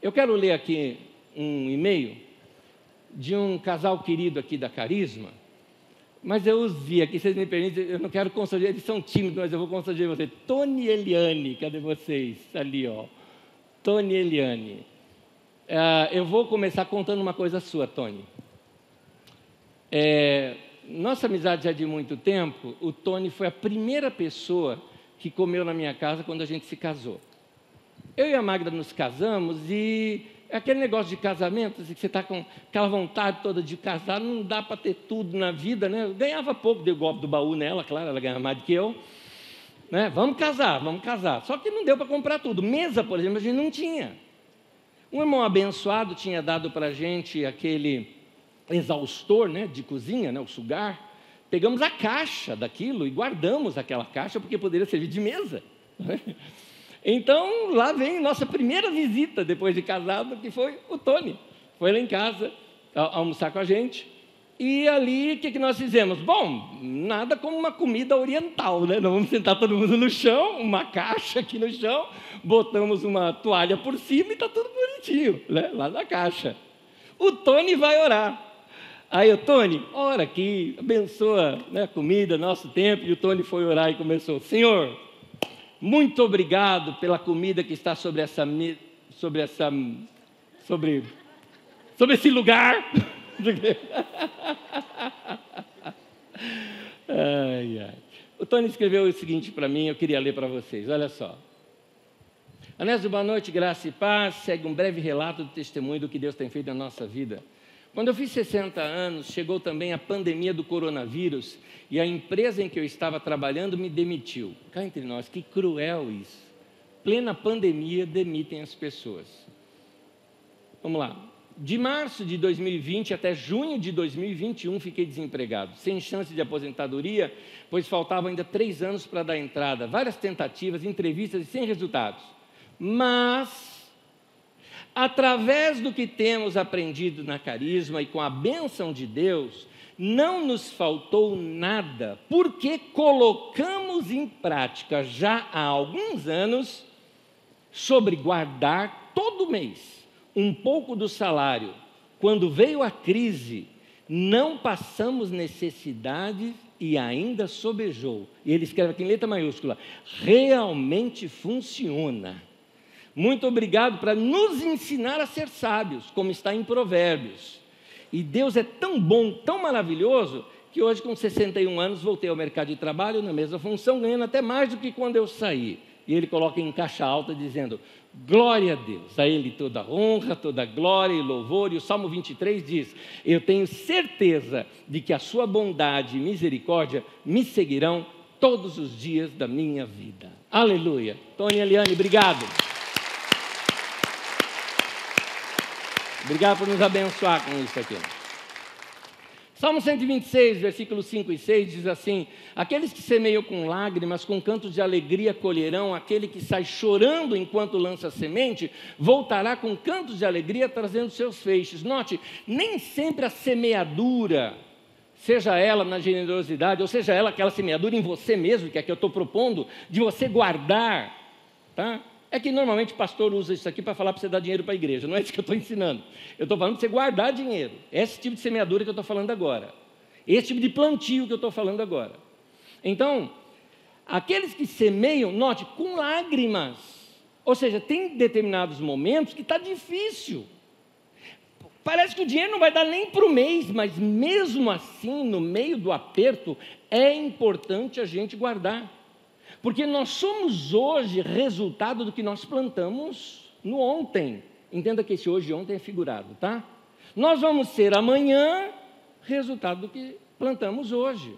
Eu quero ler aqui um e-mail de um casal querido aqui da Carisma, mas eu os vi aqui, vocês me permitem, eu não quero constranger, eles são tímidos, mas eu vou constranger você. Tony Eliane, cadê vocês? Ali, ó. Tony Eliane. Uh, eu vou começar contando uma coisa sua, Tony. É, nossa amizade já é de muito tempo, o Tony foi a primeira pessoa que comeu na minha casa quando a gente se casou. Eu e a Magda nos casamos e aquele negócio de casamento, que você está com aquela vontade toda de casar, não dá para ter tudo na vida, né? Eu ganhava pouco, dei o golpe do baú nela, claro, ela ganhava mais do que eu. Né? Vamos casar, vamos casar. Só que não deu para comprar tudo. Mesa, por exemplo, a gente não tinha. Um irmão abençoado tinha dado para a gente aquele exaustor né, de cozinha, né, o sugar. Pegamos a caixa daquilo e guardamos aquela caixa porque poderia servir de mesa. Então, lá vem nossa primeira visita depois de casado, que foi o Tony. Foi lá em casa almoçar com a gente. E ali, o que, que nós fizemos? Bom, nada como uma comida oriental, né? Nós vamos sentar todo mundo no chão, uma caixa aqui no chão, botamos uma toalha por cima e está tudo bonitinho, né? Lá na caixa. O Tony vai orar. Aí o Tony, ora aqui, abençoa né, a comida, nosso tempo. E o Tony foi orar e começou: Senhor, muito obrigado pela comida que está sobre essa sobre essa sobre sobre esse lugar. ai, ai. O Tony escreveu o seguinte para mim, eu queria ler para vocês. Olha só. Anésio, boa noite, graça e paz. Segue um breve relato do testemunho do que Deus tem feito na nossa vida. Quando eu fiz 60 anos, chegou também a pandemia do coronavírus e a empresa em que eu estava trabalhando me demitiu. Cá entre nós, que cruel isso. Plena pandemia demitem as pessoas. Vamos lá. De março de 2020 até junho de 2021 fiquei desempregado, sem chance de aposentadoria, pois faltavam ainda três anos para dar entrada, várias tentativas, entrevistas e sem resultados. Mas através do que temos aprendido na carisma e com a bênção de Deus, não nos faltou nada, porque colocamos em prática já há alguns anos sobre guardar todo mês um pouco do salário. Quando veio a crise, não passamos necessidade e ainda sobejou. E ele escreve aqui em letra maiúscula: realmente funciona. Muito obrigado para nos ensinar a ser sábios, como está em Provérbios. E Deus é tão bom, tão maravilhoso, que hoje, com 61 anos, voltei ao mercado de trabalho na mesma função, ganhando até mais do que quando eu saí. E ele coloca em caixa alta, dizendo: Glória a Deus, a Ele toda honra, toda glória e louvor. E o Salmo 23 diz: Eu tenho certeza de que a Sua bondade e misericórdia me seguirão todos os dias da minha vida. Aleluia. Tony Eliane, obrigado. Obrigado por nos abençoar com isso aqui. Salmo 126, versículos 5 e 6 diz assim: Aqueles que semeiam com lágrimas, com cantos de alegria colherão, aquele que sai chorando enquanto lança semente, voltará com cantos de alegria trazendo seus feixes. Note, nem sempre a semeadura, seja ela na generosidade, ou seja ela aquela semeadura em você mesmo, que é que eu estou propondo, de você guardar, tá? É que normalmente o pastor usa isso aqui para falar para você dar dinheiro para a igreja, não é isso que eu estou ensinando. Eu estou falando para você guardar dinheiro. Esse tipo de semeadura que eu estou falando agora. Esse tipo de plantio que eu estou falando agora. Então, aqueles que semeiam, note, com lágrimas. Ou seja, tem determinados momentos que está difícil. Parece que o dinheiro não vai dar nem para o mês, mas mesmo assim, no meio do aperto, é importante a gente guardar. Porque nós somos hoje resultado do que nós plantamos no ontem. Entenda que esse hoje e ontem é figurado, tá? Nós vamos ser amanhã resultado do que plantamos hoje.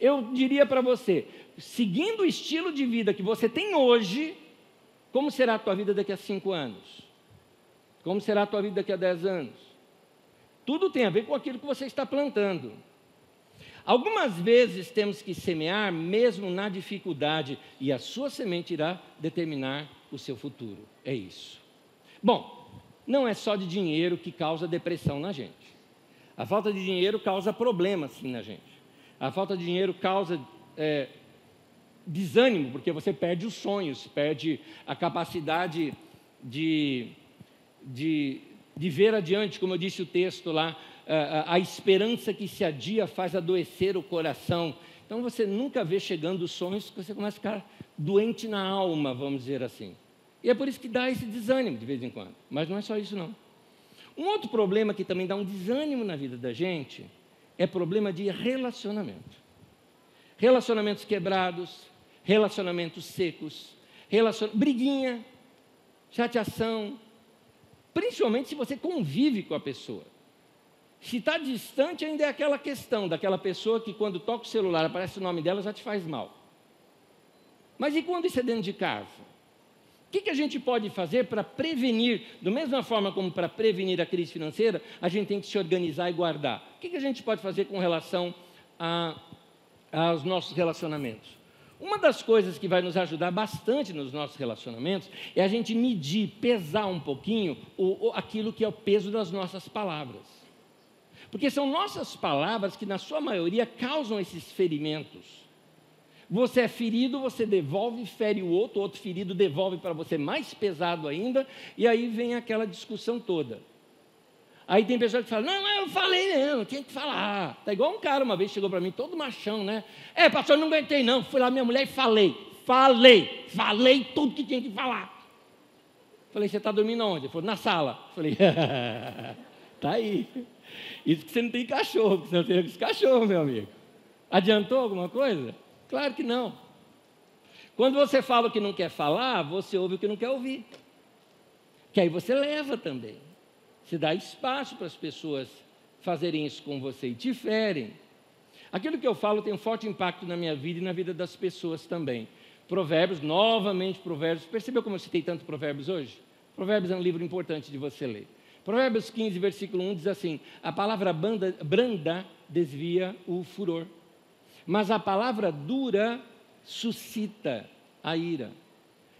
Eu diria para você, seguindo o estilo de vida que você tem hoje, como será a tua vida daqui a cinco anos? Como será a tua vida daqui a dez anos? Tudo tem a ver com aquilo que você está plantando. Algumas vezes temos que semear mesmo na dificuldade, e a sua semente irá determinar o seu futuro. É isso. Bom, não é só de dinheiro que causa depressão na gente. A falta de dinheiro causa problemas sim na gente. A falta de dinheiro causa é, desânimo, porque você perde os sonhos, perde a capacidade de, de, de ver adiante, como eu disse o texto lá, a, a esperança que se adia faz adoecer o coração. Então você nunca vê chegando os sonhos que você começa a ficar doente na alma, vamos dizer assim. E é por isso que dá esse desânimo de vez em quando. Mas não é só isso não. Um outro problema que também dá um desânimo na vida da gente é problema de relacionamento. Relacionamentos quebrados, relacionamentos secos, relacion... briguinha, chateação, principalmente se você convive com a pessoa. Se está distante, ainda é aquela questão daquela pessoa que, quando toca o celular, aparece o nome dela, já te faz mal. Mas e quando isso é dentro de casa? O que, que a gente pode fazer para prevenir, da mesma forma como para prevenir a crise financeira, a gente tem que se organizar e guardar? O que, que a gente pode fazer com relação a, aos nossos relacionamentos? Uma das coisas que vai nos ajudar bastante nos nossos relacionamentos é a gente medir, pesar um pouquinho o, o, aquilo que é o peso das nossas palavras. Porque são nossas palavras que, na sua maioria, causam esses ferimentos. Você é ferido, você devolve, fere o outro, o outro ferido devolve para você mais pesado ainda, e aí vem aquela discussão toda. Aí tem pessoas que falam, não, eu falei não, tinha que falar. Tá igual um cara uma vez chegou para mim, todo machão, né? É, pastor, não aguentei não, fui lá minha mulher e falei, falei, falei tudo que tinha que falar. Falei, você está dormindo onde? Ele falou, na sala. Falei, tá aí. Isso que você não tem cachorro, porque você não tem os cachorros, meu amigo. Adiantou alguma coisa? Claro que não. Quando você fala o que não quer falar, você ouve o que não quer ouvir. Que aí você leva também. Você dá espaço para as pessoas fazerem isso com você e te ferem. Aquilo que eu falo tem um forte impacto na minha vida e na vida das pessoas também. Provérbios, novamente Provérbios. Percebeu como eu citei tanto Provérbios hoje? Provérbios é um livro importante de você ler. Provérbios 15, versículo 1 diz assim: A palavra branda, branda desvia o furor, mas a palavra dura suscita a ira.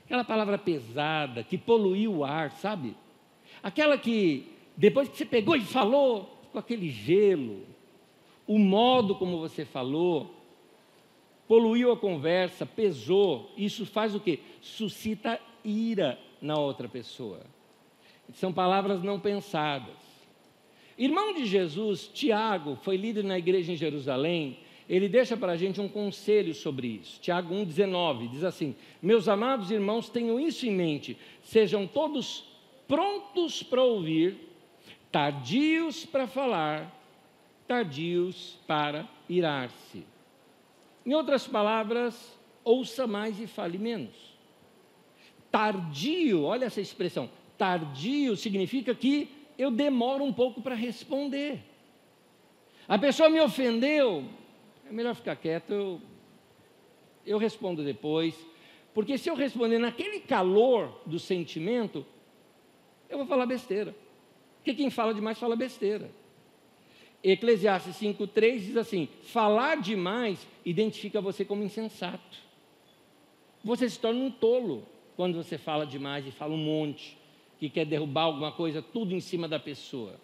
Aquela palavra pesada que poluiu o ar, sabe? Aquela que depois que você pegou e falou, com aquele gelo, o modo como você falou, poluiu a conversa, pesou, isso faz o que? Suscita ira na outra pessoa. São palavras não pensadas. Irmão de Jesus, Tiago, foi líder na igreja em Jerusalém. Ele deixa para a gente um conselho sobre isso. Tiago 1,19 diz assim: Meus amados irmãos, tenham isso em mente. Sejam todos prontos para ouvir, tardios para falar, tardios para irar-se. Em outras palavras, ouça mais e fale menos. Tardio, olha essa expressão, tardio significa que eu demoro um pouco para responder. A pessoa me ofendeu, é melhor ficar quieto, eu, eu respondo depois, porque se eu responder naquele calor do sentimento, eu vou falar besteira. Porque quem fala demais fala besteira. Eclesiastes 5,3 diz assim: falar demais identifica você como insensato. Você se torna um tolo quando você fala demais e fala um monte, que quer derrubar alguma coisa, tudo em cima da pessoa.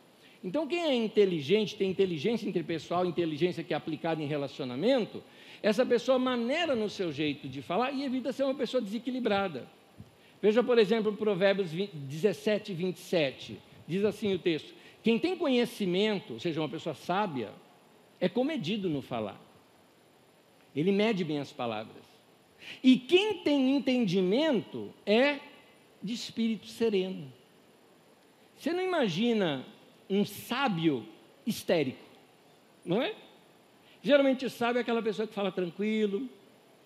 Então, quem é inteligente, tem inteligência interpessoal, inteligência que é aplicada em relacionamento, essa pessoa maneira no seu jeito de falar e evita ser uma pessoa desequilibrada. Veja, por exemplo, Provérbios 17, 27. Diz assim o texto: quem tem conhecimento, ou seja, uma pessoa sábia, é comedido no falar. Ele mede bem as palavras. E quem tem entendimento é de espírito sereno. Você não imagina um sábio histérico, não é? Geralmente o sábio é aquela pessoa que fala tranquilo,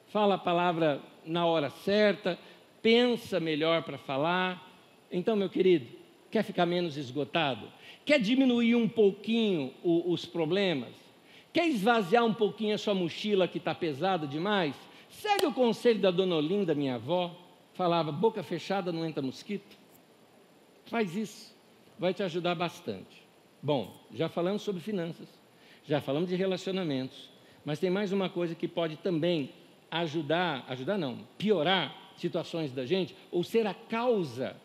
fala a palavra na hora certa, pensa melhor para falar. Então, meu querido, quer ficar menos esgotado? Quer diminuir um pouquinho o, os problemas? Quer esvaziar um pouquinho a sua mochila que está pesada demais? Segue o conselho da dona Olinda, minha avó, falava: boca fechada não entra mosquito. Faz isso, vai te ajudar bastante. Bom, já falamos sobre finanças, já falamos de relacionamentos, mas tem mais uma coisa que pode também ajudar, ajudar não, piorar situações da gente, ou ser a causa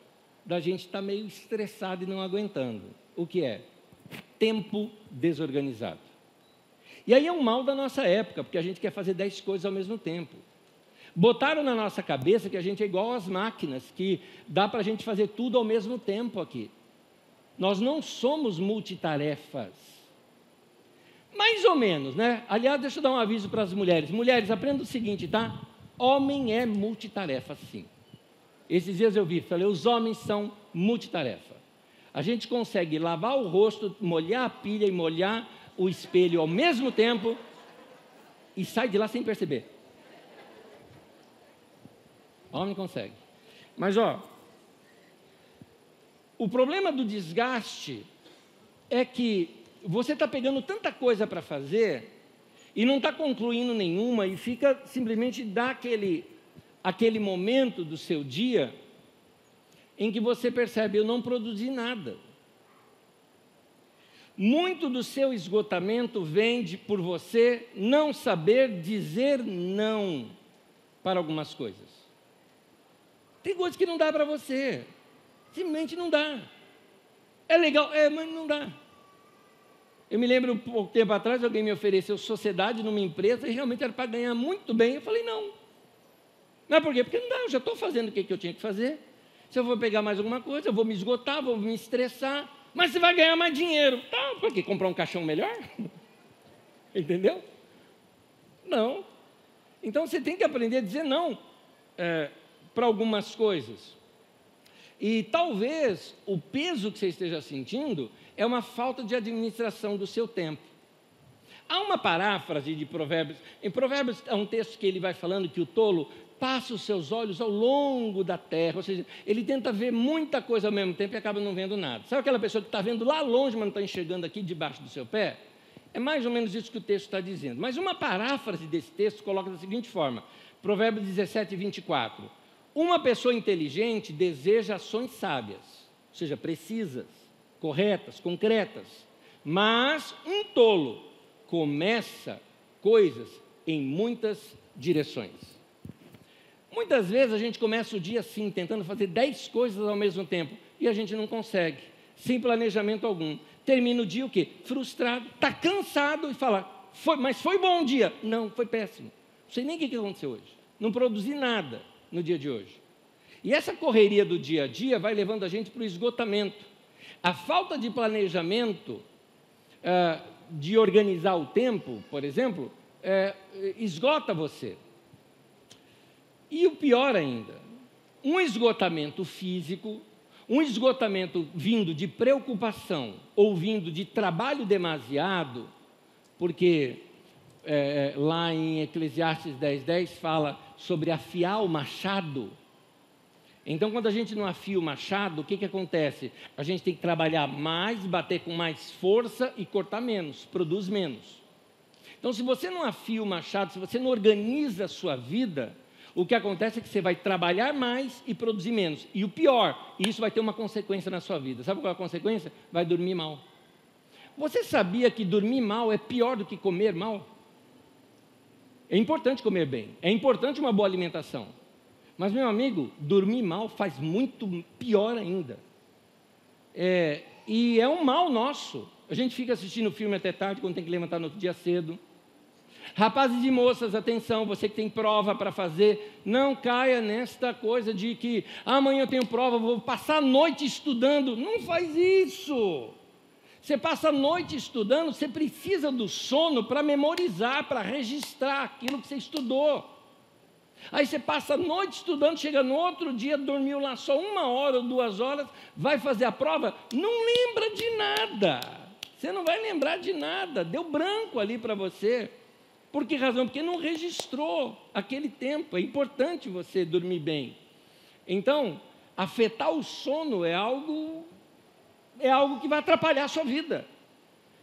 da gente estar tá meio estressado e não aguentando o que é? Tempo desorganizado. E aí é um mal da nossa época, porque a gente quer fazer dez coisas ao mesmo tempo. Botaram na nossa cabeça que a gente é igual às máquinas, que dá para a gente fazer tudo ao mesmo tempo aqui. Nós não somos multitarefas. Mais ou menos, né? Aliás, deixa eu dar um aviso para as mulheres. Mulheres, aprenda o seguinte, tá? Homem é multitarefa, sim. Esses dias eu vi, falei, os homens são multitarefa. A gente consegue lavar o rosto, molhar a pilha e molhar o espelho ao mesmo tempo e sai de lá sem perceber. Homem consegue. Mas ó, o problema do desgaste é que você está pegando tanta coisa para fazer e não está concluindo nenhuma e fica simplesmente dá aquele, aquele momento do seu dia em que você percebe, eu não produzi nada. Muito do seu esgotamento vem de, por você não saber dizer não para algumas coisas. Tem coisas que não dá para você, simplesmente não dá. É legal, é, mas não dá. Eu me lembro um pouco tempo atrás, alguém me ofereceu sociedade numa empresa e realmente era para ganhar muito bem. Eu falei, não. Mas por quê? Porque não dá, eu já estou fazendo o que eu tinha que fazer se eu vou pegar mais alguma coisa, eu vou me esgotar, vou me estressar, mas você vai ganhar mais dinheiro. Tá, por quê? Comprar um caixão melhor? Entendeu? Não. Então você tem que aprender a dizer não é, para algumas coisas. E talvez o peso que você esteja sentindo é uma falta de administração do seu tempo. Há uma paráfrase de Provérbios. Em Provérbios é um texto que ele vai falando que o tolo passa os seus olhos ao longo da terra, ou seja, ele tenta ver muita coisa ao mesmo tempo e acaba não vendo nada. Sabe aquela pessoa que está vendo lá longe, mas não está enxergando aqui debaixo do seu pé? É mais ou menos isso que o texto está dizendo. Mas uma paráfrase desse texto coloca da seguinte forma: Provérbios 17, 24. Uma pessoa inteligente deseja ações sábias, ou seja, precisas, corretas, concretas. Mas um tolo começa coisas em muitas direções. Muitas vezes a gente começa o dia assim, tentando fazer dez coisas ao mesmo tempo, e a gente não consegue, sem planejamento algum. Termina o dia o quê? Frustrado, está cansado e fala, foi, mas foi bom o dia. Não, foi péssimo. Não sei nem o que aconteceu hoje. Não produzi nada no dia de hoje. E essa correria do dia a dia vai levando a gente para o esgotamento. A falta de planejamento, uh, de organizar o tempo, por exemplo, uh, esgota você. E o pior ainda, um esgotamento físico, um esgotamento vindo de preocupação ou vindo de trabalho demasiado, porque é, lá em Eclesiastes 10, 10 fala sobre afiar o machado. Então, quando a gente não afia o machado, o que, que acontece? A gente tem que trabalhar mais, bater com mais força e cortar menos, produz menos. Então, se você não afia o machado, se você não organiza a sua vida, o que acontece é que você vai trabalhar mais e produzir menos. E o pior, isso vai ter uma consequência na sua vida. Sabe qual é a consequência? Vai dormir mal. Você sabia que dormir mal é pior do que comer mal? É importante comer bem, é importante uma boa alimentação. Mas, meu amigo, dormir mal faz muito pior ainda. É, e é um mal nosso. A gente fica assistindo filme até tarde, quando tem que levantar no outro dia cedo. Rapazes e moças, atenção, você que tem prova para fazer, não caia nesta coisa de que amanhã eu tenho prova, vou passar a noite estudando. Não faz isso. Você passa a noite estudando, você precisa do sono para memorizar, para registrar aquilo que você estudou. Aí você passa a noite estudando, chega no outro dia, dormiu lá só uma hora ou duas horas, vai fazer a prova, não lembra de nada. Você não vai lembrar de nada, deu branco ali para você. Por que razão? Porque não registrou aquele tempo. É importante você dormir bem. Então, afetar o sono é algo é algo que vai atrapalhar a sua vida.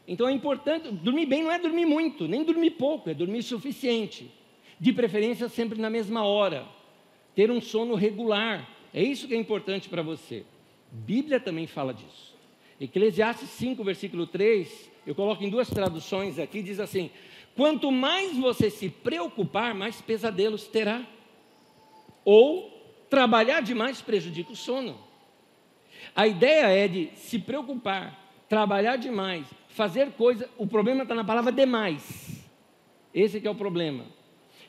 Então é importante, dormir bem não é dormir muito, nem dormir pouco, é dormir suficiente. De preferência sempre na mesma hora. Ter um sono regular. É isso que é importante para você. Bíblia também fala disso. Eclesiastes 5, versículo 3, eu coloco em duas traduções aqui, diz assim: Quanto mais você se preocupar, mais pesadelos terá. Ou trabalhar demais prejudica o sono. A ideia é de se preocupar, trabalhar demais, fazer coisa. O problema está na palavra demais. Esse é o problema.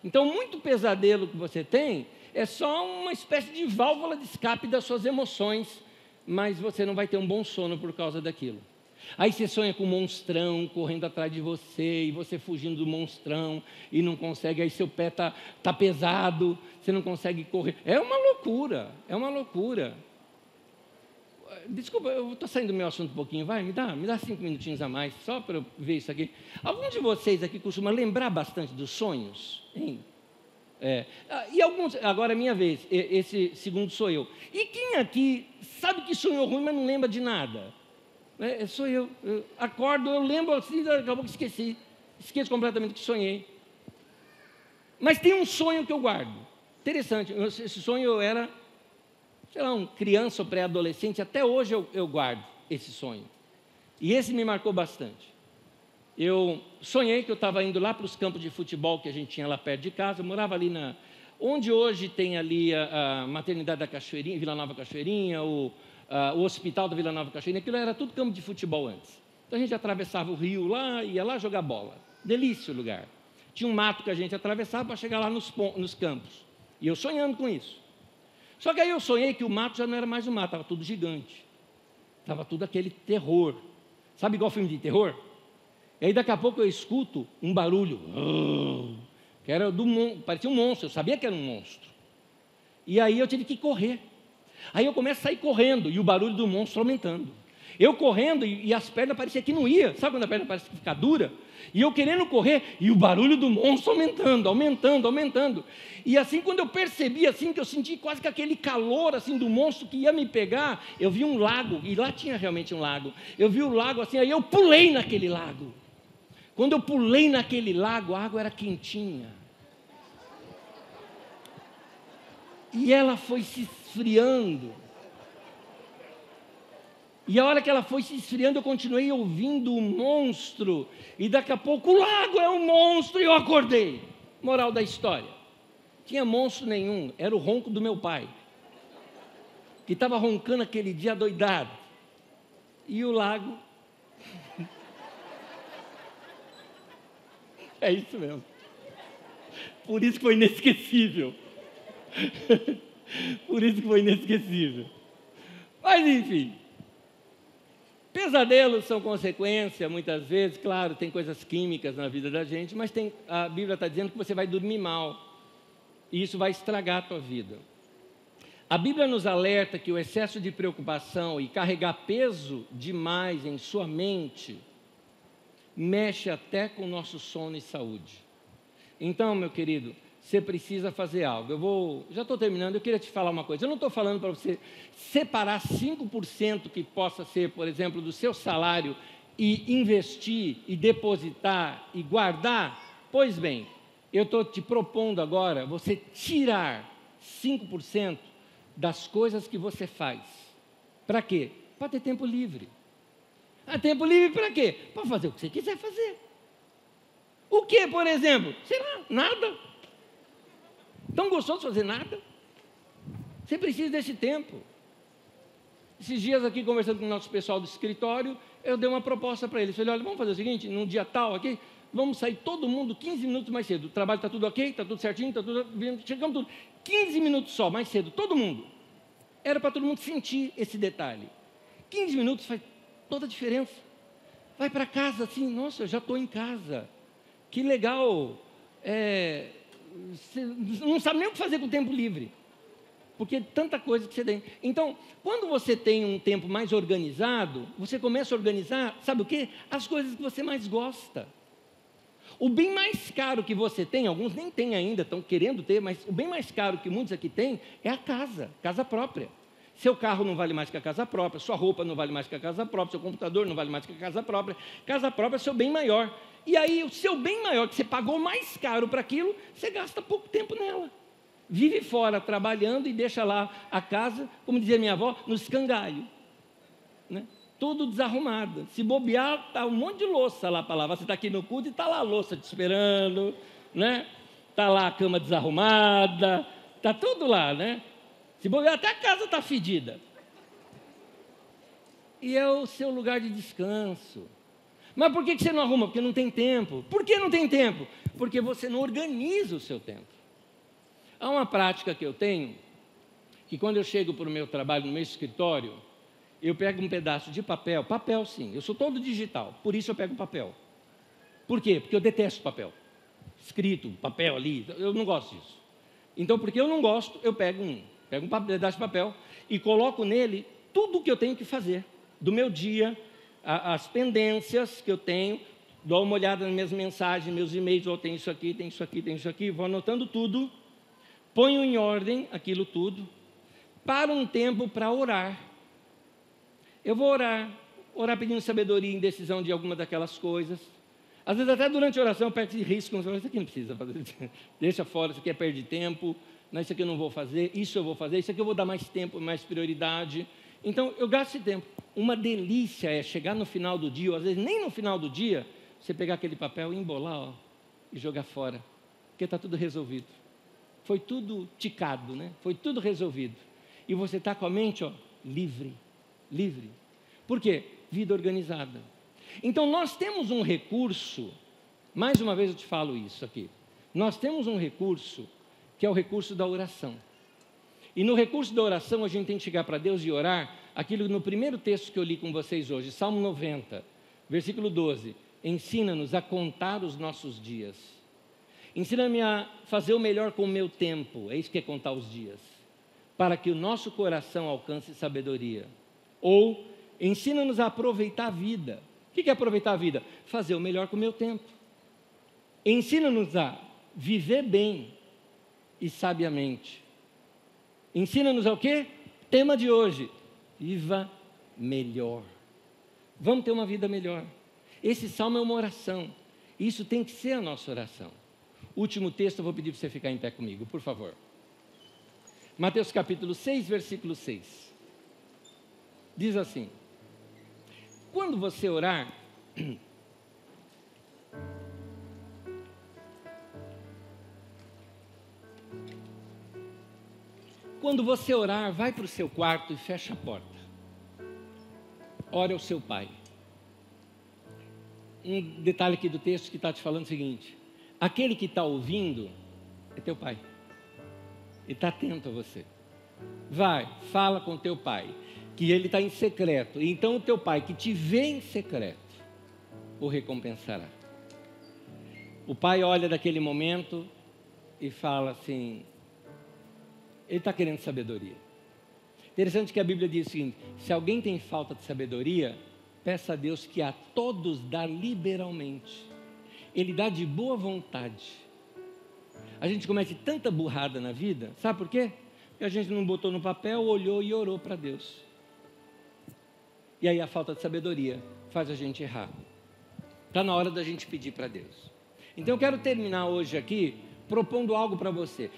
Então, muito pesadelo que você tem é só uma espécie de válvula de escape das suas emoções, mas você não vai ter um bom sono por causa daquilo. Aí você sonha com um monstrão correndo atrás de você e você fugindo do monstrão e não consegue, aí seu pé está tá pesado, você não consegue correr. É uma loucura, é uma loucura. Desculpa, eu estou saindo do meu assunto um pouquinho, vai, me dá, me dá cinco minutinhos a mais, só para eu ver isso aqui. Algum de vocês aqui costuma lembrar bastante dos sonhos? Hein? É. Ah, e alguns, agora é minha vez, esse segundo sou eu. E quem aqui sabe que sonhou ruim, mas não lembra de nada? É, sou eu. eu. Acordo, eu lembro assim, daqui a pouco esqueci. Esqueço completamente que sonhei. Mas tem um sonho que eu guardo. Interessante, esse sonho era sei lá, um criança ou pré-adolescente, até hoje eu, eu guardo esse sonho. E esse me marcou bastante. Eu sonhei que eu estava indo lá para os campos de futebol que a gente tinha lá perto de casa, eu morava ali na. Onde hoje tem ali a, a maternidade da Cachoeirinha, Vila Nova Cachoeirinha, o, a, o hospital da Vila Nova Cachoeirinha, aquilo era tudo campo de futebol antes. Então a gente atravessava o rio lá, ia lá jogar bola. Delícia o lugar. Tinha um mato que a gente atravessava para chegar lá nos, nos campos. E eu sonhando com isso. Só que aí eu sonhei que o mato já não era mais um mato, estava tudo gigante. Estava tudo aquele terror. Sabe igual filme de terror? E aí daqui a pouco eu escuto um barulho. Que era do parecia um monstro, eu sabia que era um monstro. E aí eu tive que correr. Aí eu começo a sair correndo e o barulho do monstro aumentando. Eu correndo e, e as pernas pareciam que não ia. Sabe quando a perna parece que fica dura? E eu querendo correr e o barulho do monstro aumentando, aumentando, aumentando. E assim quando eu percebi assim que eu senti quase que aquele calor assim do monstro que ia me pegar, eu vi um lago e lá tinha realmente um lago. Eu vi o lago assim, aí eu pulei naquele lago. Quando eu pulei naquele lago, a água era quentinha. E ela foi se esfriando. E a hora que ela foi se esfriando, eu continuei ouvindo o monstro. E daqui a pouco, o lago é um monstro. E eu acordei. Moral da história: tinha monstro nenhum, era o ronco do meu pai. Que estava roncando aquele dia doidado. E o lago. é isso mesmo. Por isso que foi inesquecível. Por isso que foi inesquecível. Mas enfim, Pesadelos são consequência, muitas vezes, claro, tem coisas químicas na vida da gente, mas tem, a Bíblia está dizendo que você vai dormir mal, e isso vai estragar a tua vida. A Bíblia nos alerta que o excesso de preocupação e carregar peso demais em sua mente mexe até com o nosso sono e saúde. Então, meu querido, você precisa fazer algo. Eu vou, já estou terminando, eu queria te falar uma coisa. Eu não estou falando para você separar 5% que possa ser, por exemplo, do seu salário e investir e depositar e guardar. Pois bem, eu estou te propondo agora você tirar 5% das coisas que você faz. Para quê? Para ter tempo livre. Ah, tempo livre para quê? Para fazer o que você quiser fazer. O que, por exemplo? Sei lá, nada. Tão gostoso fazer nada. Você precisa desse tempo. Esses dias aqui, conversando com o nosso pessoal do escritório, eu dei uma proposta para eles. Falei, olha, vamos fazer o seguinte, num dia tal aqui, vamos sair todo mundo 15 minutos mais cedo. O trabalho está tudo ok, está tudo certinho, está tudo. Chegamos tudo. 15 minutos só, mais cedo, todo mundo. Era para todo mundo sentir esse detalhe. 15 minutos faz toda a diferença. Vai para casa assim, nossa, eu já estou em casa. Que legal. É, não sabe nem o que fazer com o tempo livre. Porque tanta coisa que você tem. Então, quando você tem um tempo mais organizado, você começa a organizar, sabe o que? As coisas que você mais gosta. O bem mais caro que você tem, alguns nem têm ainda, estão querendo ter, mas o bem mais caro que muitos aqui têm é a casa, casa própria. Seu carro não vale mais que a casa própria, sua roupa não vale mais que a casa própria, seu computador não vale mais que a casa própria. Casa própria é seu bem maior. E aí, o seu bem maior, que você pagou mais caro para aquilo, você gasta pouco tempo nela. Vive fora trabalhando e deixa lá a casa, como dizia minha avó, no escangalho. Né? tudo desarrumado. Se bobear, está um monte de louça lá para lavar. Você está aqui no culto e está lá a louça te esperando, né? Está lá a cama desarrumada, está tudo lá, né? Se bobear, até a casa está fedida. E é o seu lugar de descanso. Mas por que você não arruma? Porque não tem tempo. Por que não tem tempo? Porque você não organiza o seu tempo. Há uma prática que eu tenho, que quando eu chego para o meu trabalho, no meu escritório, eu pego um pedaço de papel, papel sim, eu sou todo digital, por isso eu pego papel. Por quê? Porque eu detesto papel. Escrito, papel ali, eu não gosto disso. Então, porque eu não gosto, eu pego um, pego um pedaço de papel e coloco nele tudo o que eu tenho que fazer, do meu dia, a, as pendências que eu tenho, dou uma olhada nas minhas mensagens, meus e-mails, oh, tem isso aqui, tem isso aqui, tem isso aqui, vou anotando tudo, ponho em ordem aquilo tudo, para um tempo para orar. Eu vou orar, orar pedindo sabedoria em decisão de alguma daquelas coisas. Às vezes até durante a oração eu esse risco, isso aqui não precisa fazer, deixa fora, isso aqui é perder tempo, não, isso aqui eu não vou fazer, isso eu vou fazer, isso aqui eu vou dar mais tempo, mais prioridade. Então eu gasto esse tempo. Uma delícia é chegar no final do dia, ou às vezes nem no final do dia, você pegar aquele papel e embolar ó, e jogar fora, porque está tudo resolvido. Foi tudo ticado, né? foi tudo resolvido. E você está com a mente ó, livre livre. Por quê? Vida organizada. Então nós temos um recurso, mais uma vez eu te falo isso aqui. Nós temos um recurso que é o recurso da oração. E no recurso da oração a gente tem que chegar para Deus e orar aquilo no primeiro texto que eu li com vocês hoje, Salmo 90, versículo 12. Ensina-nos a contar os nossos dias. Ensina-me a fazer o melhor com o meu tempo, é isso que é contar os dias, para que o nosso coração alcance sabedoria. Ou ensina-nos a aproveitar a vida. O que é aproveitar a vida? Fazer o melhor com o meu tempo. Ensina-nos a viver bem e sabiamente. Ensina-nos ao quê? Tema de hoje: viva melhor. Vamos ter uma vida melhor. Esse salmo é uma oração. Isso tem que ser a nossa oração. Último texto, eu vou pedir para você ficar em pé comigo, por favor. Mateus capítulo 6, versículo 6 diz assim: quando você orar, quando você orar, vai para o seu quarto e fecha a porta. Ore ao seu pai. Um detalhe aqui do texto que está te falando o seguinte: aquele que está ouvindo é teu pai. Ele está atento a você. Vai, fala com teu pai que ele está em secreto. Então o teu pai que te vê em secreto o recompensará. O pai olha daquele momento e fala assim: ele está querendo sabedoria. Interessante que a Bíblia diz o seguinte: se alguém tem falta de sabedoria, peça a Deus que a todos dá liberalmente. Ele dá de boa vontade. A gente comete tanta burrada na vida, sabe por quê? Porque a gente não botou no papel, olhou e orou para Deus. E aí a falta de sabedoria faz a gente errar. Está na hora da gente pedir para Deus. Então eu quero terminar hoje aqui propondo algo para você.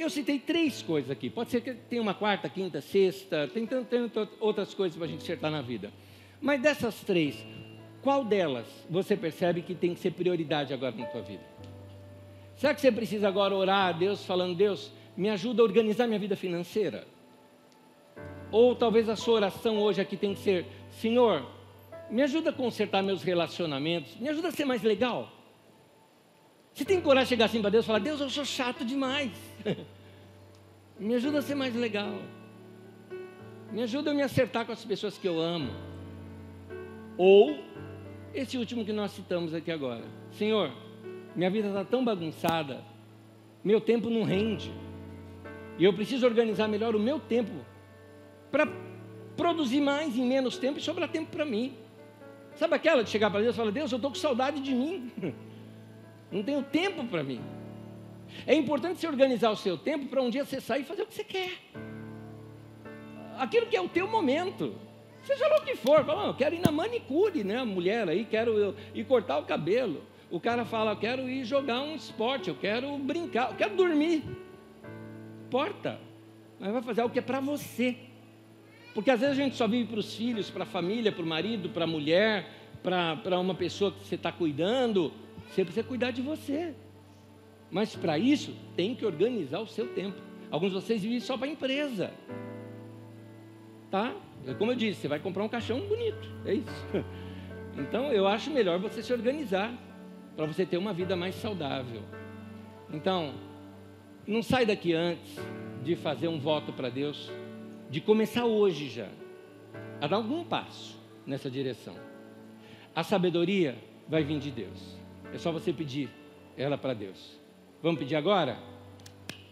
Eu citei três coisas aqui. Pode ser que tenha uma quarta, quinta, sexta, tem tantas outras coisas para a gente acertar na vida. Mas dessas três, qual delas você percebe que tem que ser prioridade agora na tua vida? Será que você precisa agora orar a Deus falando, Deus, me ajuda a organizar minha vida financeira? Ou talvez a sua oração hoje aqui tem que ser, Senhor, me ajuda a consertar meus relacionamentos, me ajuda a ser mais legal. Você tem coragem de chegar assim para Deus e falar: Deus, eu sou chato demais. me ajuda a ser mais legal. Me ajuda a me acertar com as pessoas que eu amo. Ou esse último que nós citamos aqui agora: Senhor, minha vida está tão bagunçada, meu tempo não rende. E eu preciso organizar melhor o meu tempo para produzir mais em menos tempo e sobrar tempo para mim. Sabe aquela de chegar para Deus e falar: Deus, eu estou com saudade de mim. Não tenho tempo para mim. É importante você organizar o seu tempo para um dia você sair e fazer o que você quer. Aquilo que é o teu momento. Seja lá o que for, fala, eu quero ir na manicure, né? A mulher aí, quero ir cortar o cabelo. O cara fala, eu quero ir jogar um esporte, eu quero brincar, eu quero dormir. Importa. Mas vai fazer o que é para você. Porque às vezes a gente só vive para os filhos, para a família, para o marido, para a mulher, para uma pessoa que você está cuidando, você precisa cuidar de você. Mas para isso, tem que organizar o seu tempo. Alguns de vocês vivem só para a empresa. Tá? É como eu disse, você vai comprar um caixão bonito. É isso. Então, eu acho melhor você se organizar para você ter uma vida mais saudável. Então, não sai daqui antes de fazer um voto para Deus, de começar hoje já a dar algum passo nessa direção. A sabedoria vai vir de Deus. É só você pedir ela para Deus. Vamos pedir agora?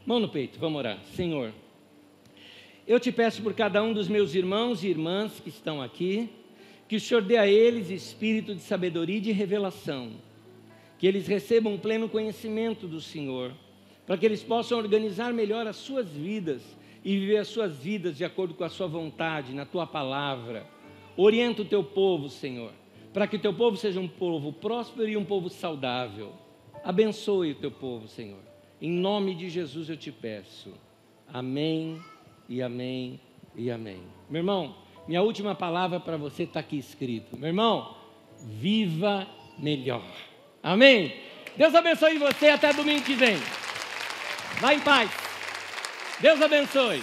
Mão no peito, vamos orar. Senhor, eu te peço por cada um dos meus irmãos e irmãs que estão aqui, que o Senhor dê a eles espírito de sabedoria e de revelação, que eles recebam pleno conhecimento do Senhor, para que eles possam organizar melhor as suas vidas e viver as suas vidas de acordo com a sua vontade, na tua palavra. Orienta o teu povo, Senhor para que o teu povo seja um povo próspero e um povo saudável. Abençoe o teu povo, Senhor. Em nome de Jesus eu te peço. Amém e amém e amém. Meu irmão, minha última palavra para você está aqui escrito. Meu irmão, viva melhor. Amém? Deus abençoe você até domingo que vem. Vá em paz. Deus abençoe.